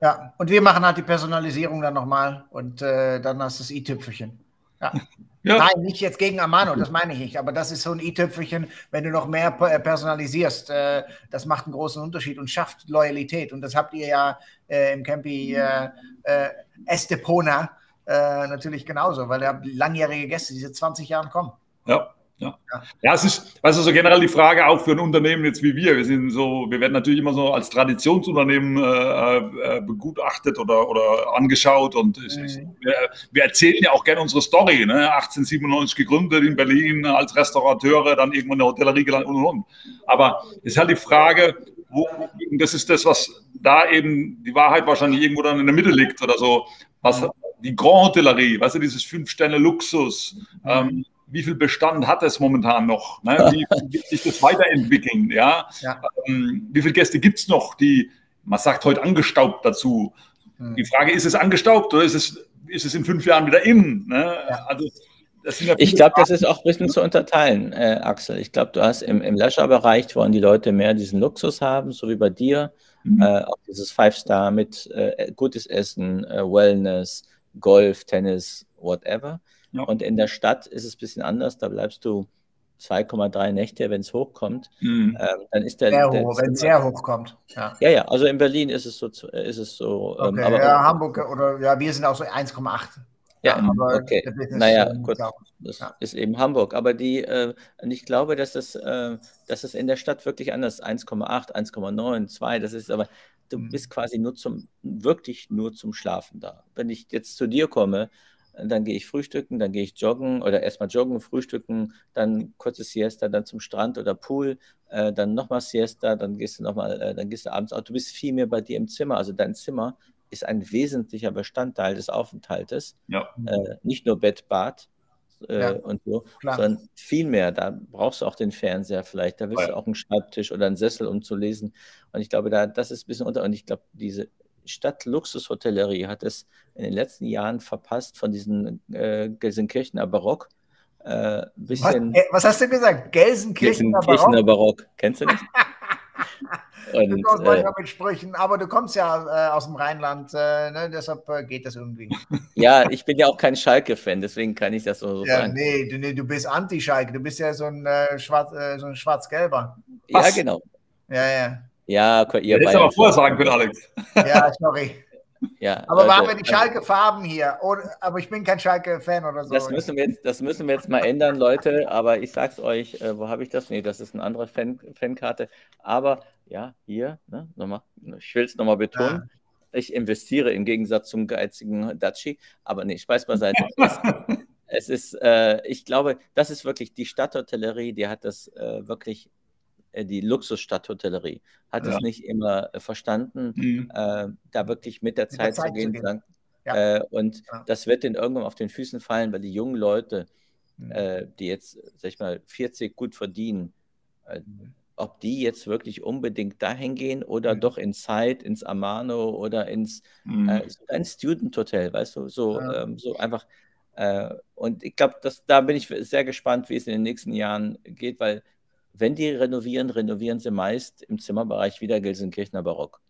Ja, und wir machen halt die Personalisierung dann nochmal und äh, dann hast du das i-Tüpfelchen. Ja. <laughs> Ja. Nein, nicht jetzt gegen Amano, das meine ich nicht. Aber das ist so ein i-Tüpfelchen, wenn du noch mehr äh, personalisierst. Äh, das macht einen großen Unterschied und schafft Loyalität. Und das habt ihr ja äh, im Campi äh, äh, Estepona natürlich genauso, weil ihr habt langjährige Gäste, die seit 20 Jahren kommen. Ja. Ja. ja, es ist, weißt du, so generell die Frage auch für ein Unternehmen jetzt wie wir. Wir sind so, wir werden natürlich immer so als Traditionsunternehmen äh, äh, begutachtet oder, oder angeschaut und mhm. ist, wir, wir, erzählen ja auch gerne unsere Story. Ne? 1897 gegründet in Berlin als Restaurateure, dann irgendwann in der Hotellerie gelandet und und und. Aber es ist halt die Frage, wo, das ist das, was da eben die Wahrheit wahrscheinlich irgendwo dann in der Mitte liegt oder so. Was, mhm. die Grand Hotellerie, weißt du, dieses Fünf-Sterne-Luxus. Mhm. Ähm, wie viel Bestand hat es momentan noch? Ne? <laughs> Wie wird sich das weiterentwickeln? Ja? ja. Ähm, wie viele Gäste gibt es noch, die, man sagt heute angestaubt dazu. Hm. Die Frage, ist es angestaubt oder ist es, ist es in fünf Jahren wieder in? Ne? Ja. Also, ja ich glaube, das ist auch ein bisschen zu unterteilen, äh, Axel. Ich glaube, du hast im, im Leisure-Bereich, wollen die Leute mehr diesen Luxus haben, so wie bei dir. Mhm. Äh, auch dieses Five-Star mit äh, gutes Essen, äh, Wellness, Golf, Tennis, whatever. Ja. Und in der Stadt ist es ein bisschen anders. Da bleibst du 2,3 Nächte, wenn es hochkommt. Mhm. Ähm, dann ist der. Sehr hoch, wenn es sehr hoch kommt. Ja. ja. ja, also in Berlin ist es so. Ist es so ähm, okay, ähm, aber ja, Hamburg oder ja, wir sind auch so 1,8. Ja, aber okay. Naja, gut, das ja. ist eben Hamburg. Aber die, äh, und ich glaube, dass das, äh, dass das in der Stadt wirklich anders ist. 1,8, 1,9, 2, das ist aber, du mhm. bist quasi nur zum, wirklich nur zum Schlafen da. Wenn ich jetzt zu dir komme dann gehe ich frühstücken, dann gehe ich joggen oder erstmal joggen, frühstücken, dann kurzes Siesta, dann zum Strand oder Pool, äh, dann nochmal Siesta, dann gehst du nochmal, äh, dann gehst du abends auch. Du bist viel mehr bei dir im Zimmer. Also dein Zimmer ist ein wesentlicher Bestandteil des Aufenthaltes. Ja. Äh, nicht nur Bett, Bad äh, ja, und so, klar. sondern viel mehr. Da brauchst du auch den Fernseher vielleicht, da willst ja. du auch einen Schreibtisch oder einen Sessel, um zu lesen. Und ich glaube, da, das ist ein bisschen unter. Und ich glaube, diese Stadtluxushotellerie hat es in den letzten Jahren verpasst von diesen äh, Gelsenkirchener Barock. Äh, bisschen was, was, hast du gesagt? Gelsenkirchener, Gelsenkirchener Barock. Barock. Kennst du das? <laughs> Und, du kommst manchmal äh, mit Sprüchen, aber du kommst ja äh, aus dem Rheinland, äh, ne, deshalb äh, geht das irgendwie. <laughs> Ja, ich bin ja auch kein Schalke-Fan, deswegen kann ich das so, so ja, sagen. Nee du, nee, du bist Anti-Schalke, du bist ja so ein, äh, Schwarz, äh, so ein Schwarz-Gelber. Ja, genau. Ja, ja. Ja, ihr Hättest aber vorher sagen können, Alex. Ja, sorry. <laughs> Ja, aber also, wir haben ja die Schalke-Farben hier. aber ich bin kein Schalke-Fan oder so. Das müssen, wir jetzt, das müssen wir jetzt mal ändern, Leute. Aber ich sag's euch, äh, wo habe ich das? Nee, das ist eine andere Fan, Fankarte. Aber ja, hier, ne, nochmal, ich will es nochmal betonen. Ja. Ich investiere im Gegensatz zum geizigen Daci. Aber nee, Spaß beiseite. <laughs> es, es ist, äh, ich glaube, das ist wirklich die Stadthotellerie, die hat das äh, wirklich die Luxusstadthotellerie hat ja. es nicht immer äh, verstanden, mhm. äh, da wirklich mit der Zeit, mit der Zeit zu gehen. Zu gehen. Ja. Äh, und ja. das wird den irgendwann auf den Füßen fallen, weil die jungen Leute, mhm. äh, die jetzt, sag ich mal, 40 gut verdienen, äh, ob die jetzt wirklich unbedingt dahin gehen oder mhm. doch ins Side, ins Amano oder ins mhm. äh, ein Student Hotel, weißt du, so, ähm, so einfach. Äh, und ich glaube, da bin ich sehr gespannt, wie es in den nächsten Jahren geht, weil wenn die renovieren, renovieren sie meist im Zimmerbereich wieder Gelsenkirchener Barock.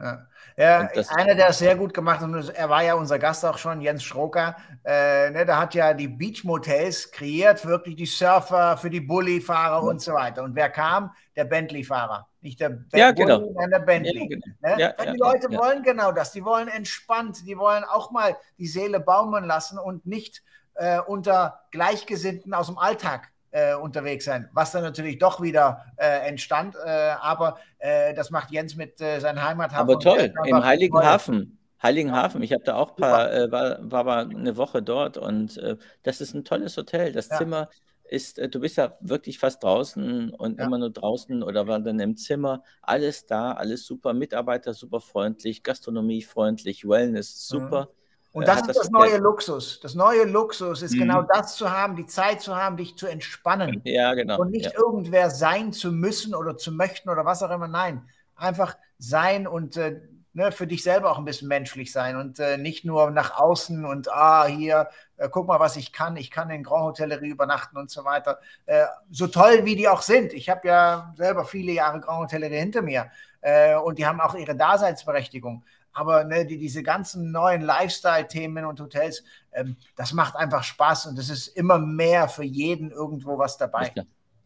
Ja, ja einer, der es sehr gut gemacht hat, und er war ja unser Gast auch schon, Jens Schroker, äh, ne, der hat ja die Beach-Motels kreiert, wirklich die Surfer für die Bulli-Fahrer ja. und so weiter. Und wer kam? Der Bentley-Fahrer. Nicht der Bentley, ja, genau. sondern der Bentley. Ja, genau. ne? die Leute wollen genau das. Die wollen entspannt, die wollen auch mal die Seele baumeln lassen und nicht äh, unter Gleichgesinnten aus dem Alltag äh, unterwegs sein, was dann natürlich doch wieder äh, entstand. Äh, aber äh, das macht Jens mit äh, seinem Heimathafen. Aber toll, im Heiligen toll. Hafen. Heiligenhafen, ich habe da auch paar, äh, war, war mal eine Woche dort und das ist ein tolles Hotel. Das ja. Zimmer ist, du bist ja wirklich fast draußen und ja. immer nur draußen oder war dann im Zimmer. Alles da, alles super, Mitarbeiter super freundlich, Gastronomie freundlich, Wellness super. Mhm. Und das ist das neue Luxus. Das neue Luxus ist genau mhm. genau das zu haben, die Zeit zu haben, dich zu entspannen. <laughs> Ja, genau. Und nicht ja. irgendwer sein zu müssen oder zu möchten oder was auch immer. Nein, einfach sein und äh, ne, für dich selber auch ein bisschen menschlich sein und äh, nicht nur nach außen und ah, hier, äh, guck mal, was ich kann. Ich kann in Grand Hotellerie übernachten und so weiter. Äh, so toll, wie die auch sind. Ich habe ja selber viele Jahre Grand Hotellerie hinter mir äh, und die haben auch ihre Daseinsberechtigung aber ne, die, diese ganzen neuen Lifestyle-Themen und Hotels, ähm, das macht einfach Spaß und es ist immer mehr für jeden irgendwo was dabei.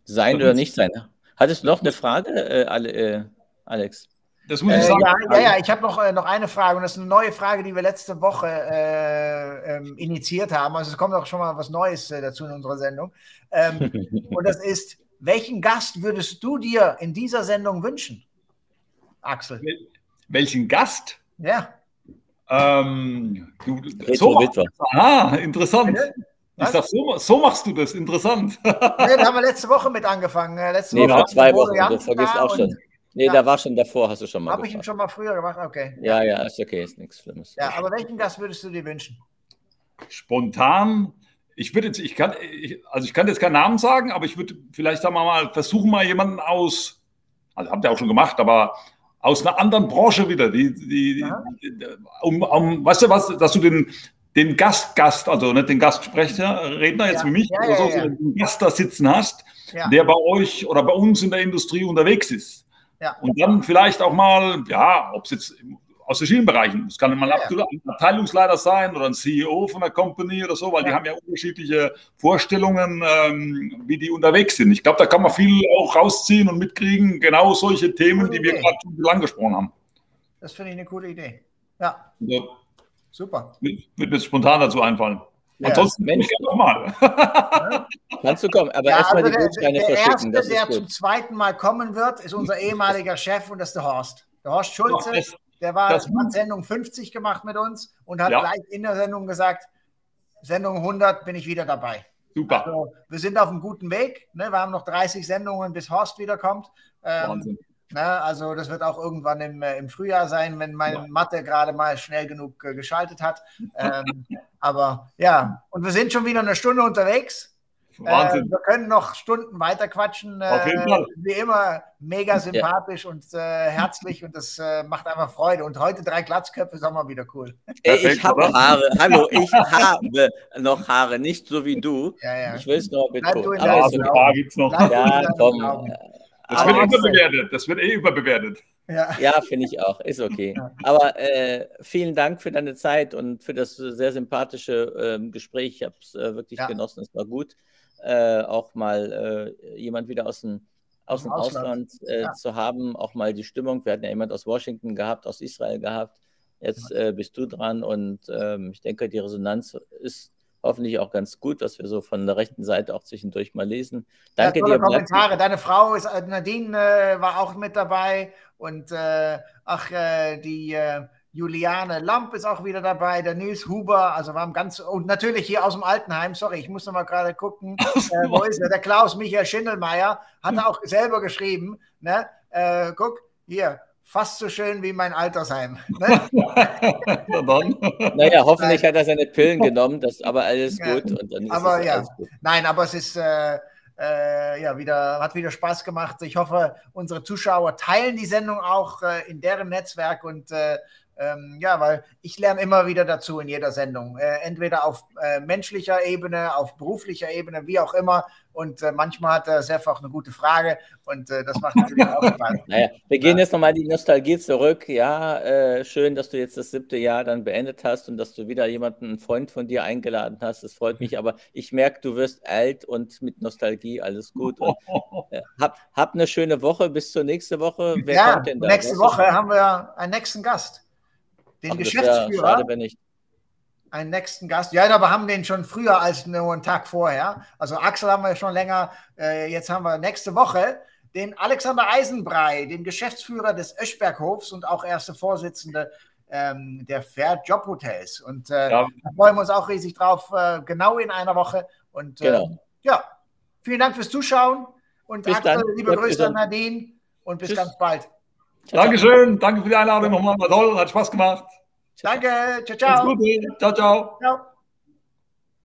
Sein oder nicht sein. Hattest du noch eine Frage, äh, äh, Alex? Das muss ich äh, sagen. ja, ja, ja, ich habe noch, äh, noch eine Frage und das ist eine neue Frage, die wir letzte Woche äh, ähm, initiiert haben. Also es kommt auch schon mal was Neues äh, dazu in unserer Sendung. Ähm, <laughs> und das ist, welchen Gast würdest du dir in dieser Sendung wünschen, Axel? Welchen Gast? Ja. Ähm, du, so ah, interessant. Ich sag, so, so, machst du das, interessant. nee, da haben wir letzte Woche mit angefangen. Äh, letzte nee, Woche vor zwei Wochen, du vergisst auch schon. Nee, ja. da war schon davor, hast du schon mal Habe ich ihn schon mal früher gemacht? Okay. Ja, ja, ist okay, ist nichts Schlimmes. Ja, aber welchen Gast würdest du dir wünschen? Spontan, ich würde jetzt, ich kann, ich, also ich kann jetzt keinen Namen sagen, aber ich würde vielleicht sagen wir mal versuchen, mal jemanden aus, also habt ihr auch schon gemacht, aber aus einer anderen Branche wieder, die, die, die um, um, weißt du was, dass du den, den Gast, Gast, also nicht den Gastsprecher, Redner jetzt ja. wie mich, ja, oder so, ja, den Gast da sitzen hast, der bei euch oder bei uns in der Industrie unterwegs ist. Und dann vielleicht auch mal, ja, ob es jetzt aus verschiedenen Bereichen. Es kann mal ja, ein Abteilungsleiter sein oder ein CEO von einer Company oder so, weil ja. die haben ja unterschiedliche Vorstellungen, ähm, wie die unterwegs sind. Ich glaube, da kann man viel auch rausziehen und mitkriegen, genau solche Themen, die wir gerade schon angesprochen haben. Das finde ich eine coole Idee. Ja. ja. Super. Wird mir spontan dazu einfallen. Ja. Ansonsten Mensch, ich nochmal. Ja. Kannst du kommen, aber ja, erstmal also die Gutscheine der, der verschicken. Der Erste, der zum zweiten Mal kommen wird, ist unser ehemaliger Chef und das ist der Horst. Der Horst Schulze. Ach, der war, das hat Sendung 50 gemacht mit uns und hat ja. gleich in der Sendung gesagt, Sendung 100 bin ich wieder dabei. Super. Also, wir sind auf einem guten Weg. Ne? Wir haben noch 30 Sendungen, bis Horst wiederkommt. Ähm, Wahnsinn. Ne? Also das wird auch irgendwann im, äh, im Frühjahr sein, wenn meine ja. Mathe gerade mal schnell genug äh, geschaltet hat. Ähm, <laughs> aber ja, und wir sind schon wieder eine Stunde unterwegs. Wahnsinn. Äh, wir können noch Stunden weiter quatschen. Auf jeden äh, Fall. Wie immer mega sympathisch ja. und äh, herzlich und das äh, macht einfach Freude. Und heute drei Glatzköpfe ist auch mal wieder cool. Perfekt, ich habe Haare. Hallo, <laughs> ich habe noch Haare, nicht so wie du. Ja, ja. Ich will es noch mit Aber ja, so ein paar gibt es noch. Ja, komm. Das wird überbewertet. Das wird eh überbewertet. Ja, ja finde ich auch. Ist okay. Aber äh, vielen Dank für deine Zeit und für das sehr sympathische äh, Gespräch. Ich habe es äh, wirklich ja. genossen. Es war gut äh, auch mal äh, jemand wieder aus dem, aus dem Ausland, Ausland äh, ja. zu haben, auch mal die Stimmung. Wir hatten ja jemand aus Washington gehabt, aus Israel gehabt. Jetzt äh, bist du dran und ähm, ich denke, die Resonanz ist hoffentlich auch ganz gut, was wir so von der rechten Seite auch zwischendurch mal lesen. Danke ja, dir. Kommentare. Deine Frau ist, äh, Nadine äh, war auch mit dabei und ach, die Juliane Lamp ist auch wieder dabei, der Nils Huber, also wir haben ganz, und natürlich hier aus dem Altenheim, sorry, ich muss noch mal gerade gucken, <laughs> äh, wo ist er? Der Klaus Michael Schindelmeier hat er auch selber geschrieben, ne? Äh, guck, hier, fast so schön wie mein Altersheim. Ne? <laughs> naja, hoffentlich hat er seine Pillen genommen, das aber alles gut. aber ja, gut. nein, aber es ist, äh, äh, ja, wieder, hat wieder Spaß gemacht. Ich hoffe, unsere Zuschauer teilen die Sendung auch äh, in deren Netzwerk und äh, ähm, ja, weil ich lerne immer wieder dazu in jeder Sendung. Äh, entweder auf äh, menschlicher Ebene, auf beruflicher Ebene, wie auch immer. Und äh, manchmal hat er Sef auch eine gute Frage und äh, das macht natürlich auch <laughs> Spaß. Naja, wir gehen jetzt nochmal die Nostalgie zurück. Ja, äh, schön, dass du jetzt das siebte Jahr dann beendet hast und dass du wieder jemanden, einen Freund von dir eingeladen hast. Das freut mich, aber ich merke, du wirst alt und mit Nostalgie alles gut. Und, äh, hab, hab eine schöne Woche. Bis zur nächsten Woche. Wer ja, kommt denn da? Nächste Woche haben wir einen nächsten Gast. Den Ach, Geschäftsführer. Schade, wenn ich einen nächsten Gast. Ja, aber haben den schon früher als nur einen Tag vorher. Also Axel haben wir schon länger. Äh, jetzt haben wir nächste Woche den Alexander Eisenbrei, den Geschäftsführer des Öschberghofs und auch erste Vorsitzende ähm, der Fair Job Hotels. Und äh, ja. da freuen wir uns auch riesig drauf, äh, genau in einer Woche. Und äh, genau. ja, vielen Dank fürs Zuschauen und bis Axel, dann. liebe Grüße an Nadine und bis Tschüss. ganz bald. Dankeschön, danke für die Einladung nochmal, war toll, hat Spaß gemacht. Danke, ciao, ciao. Ciao, ciao. ciao.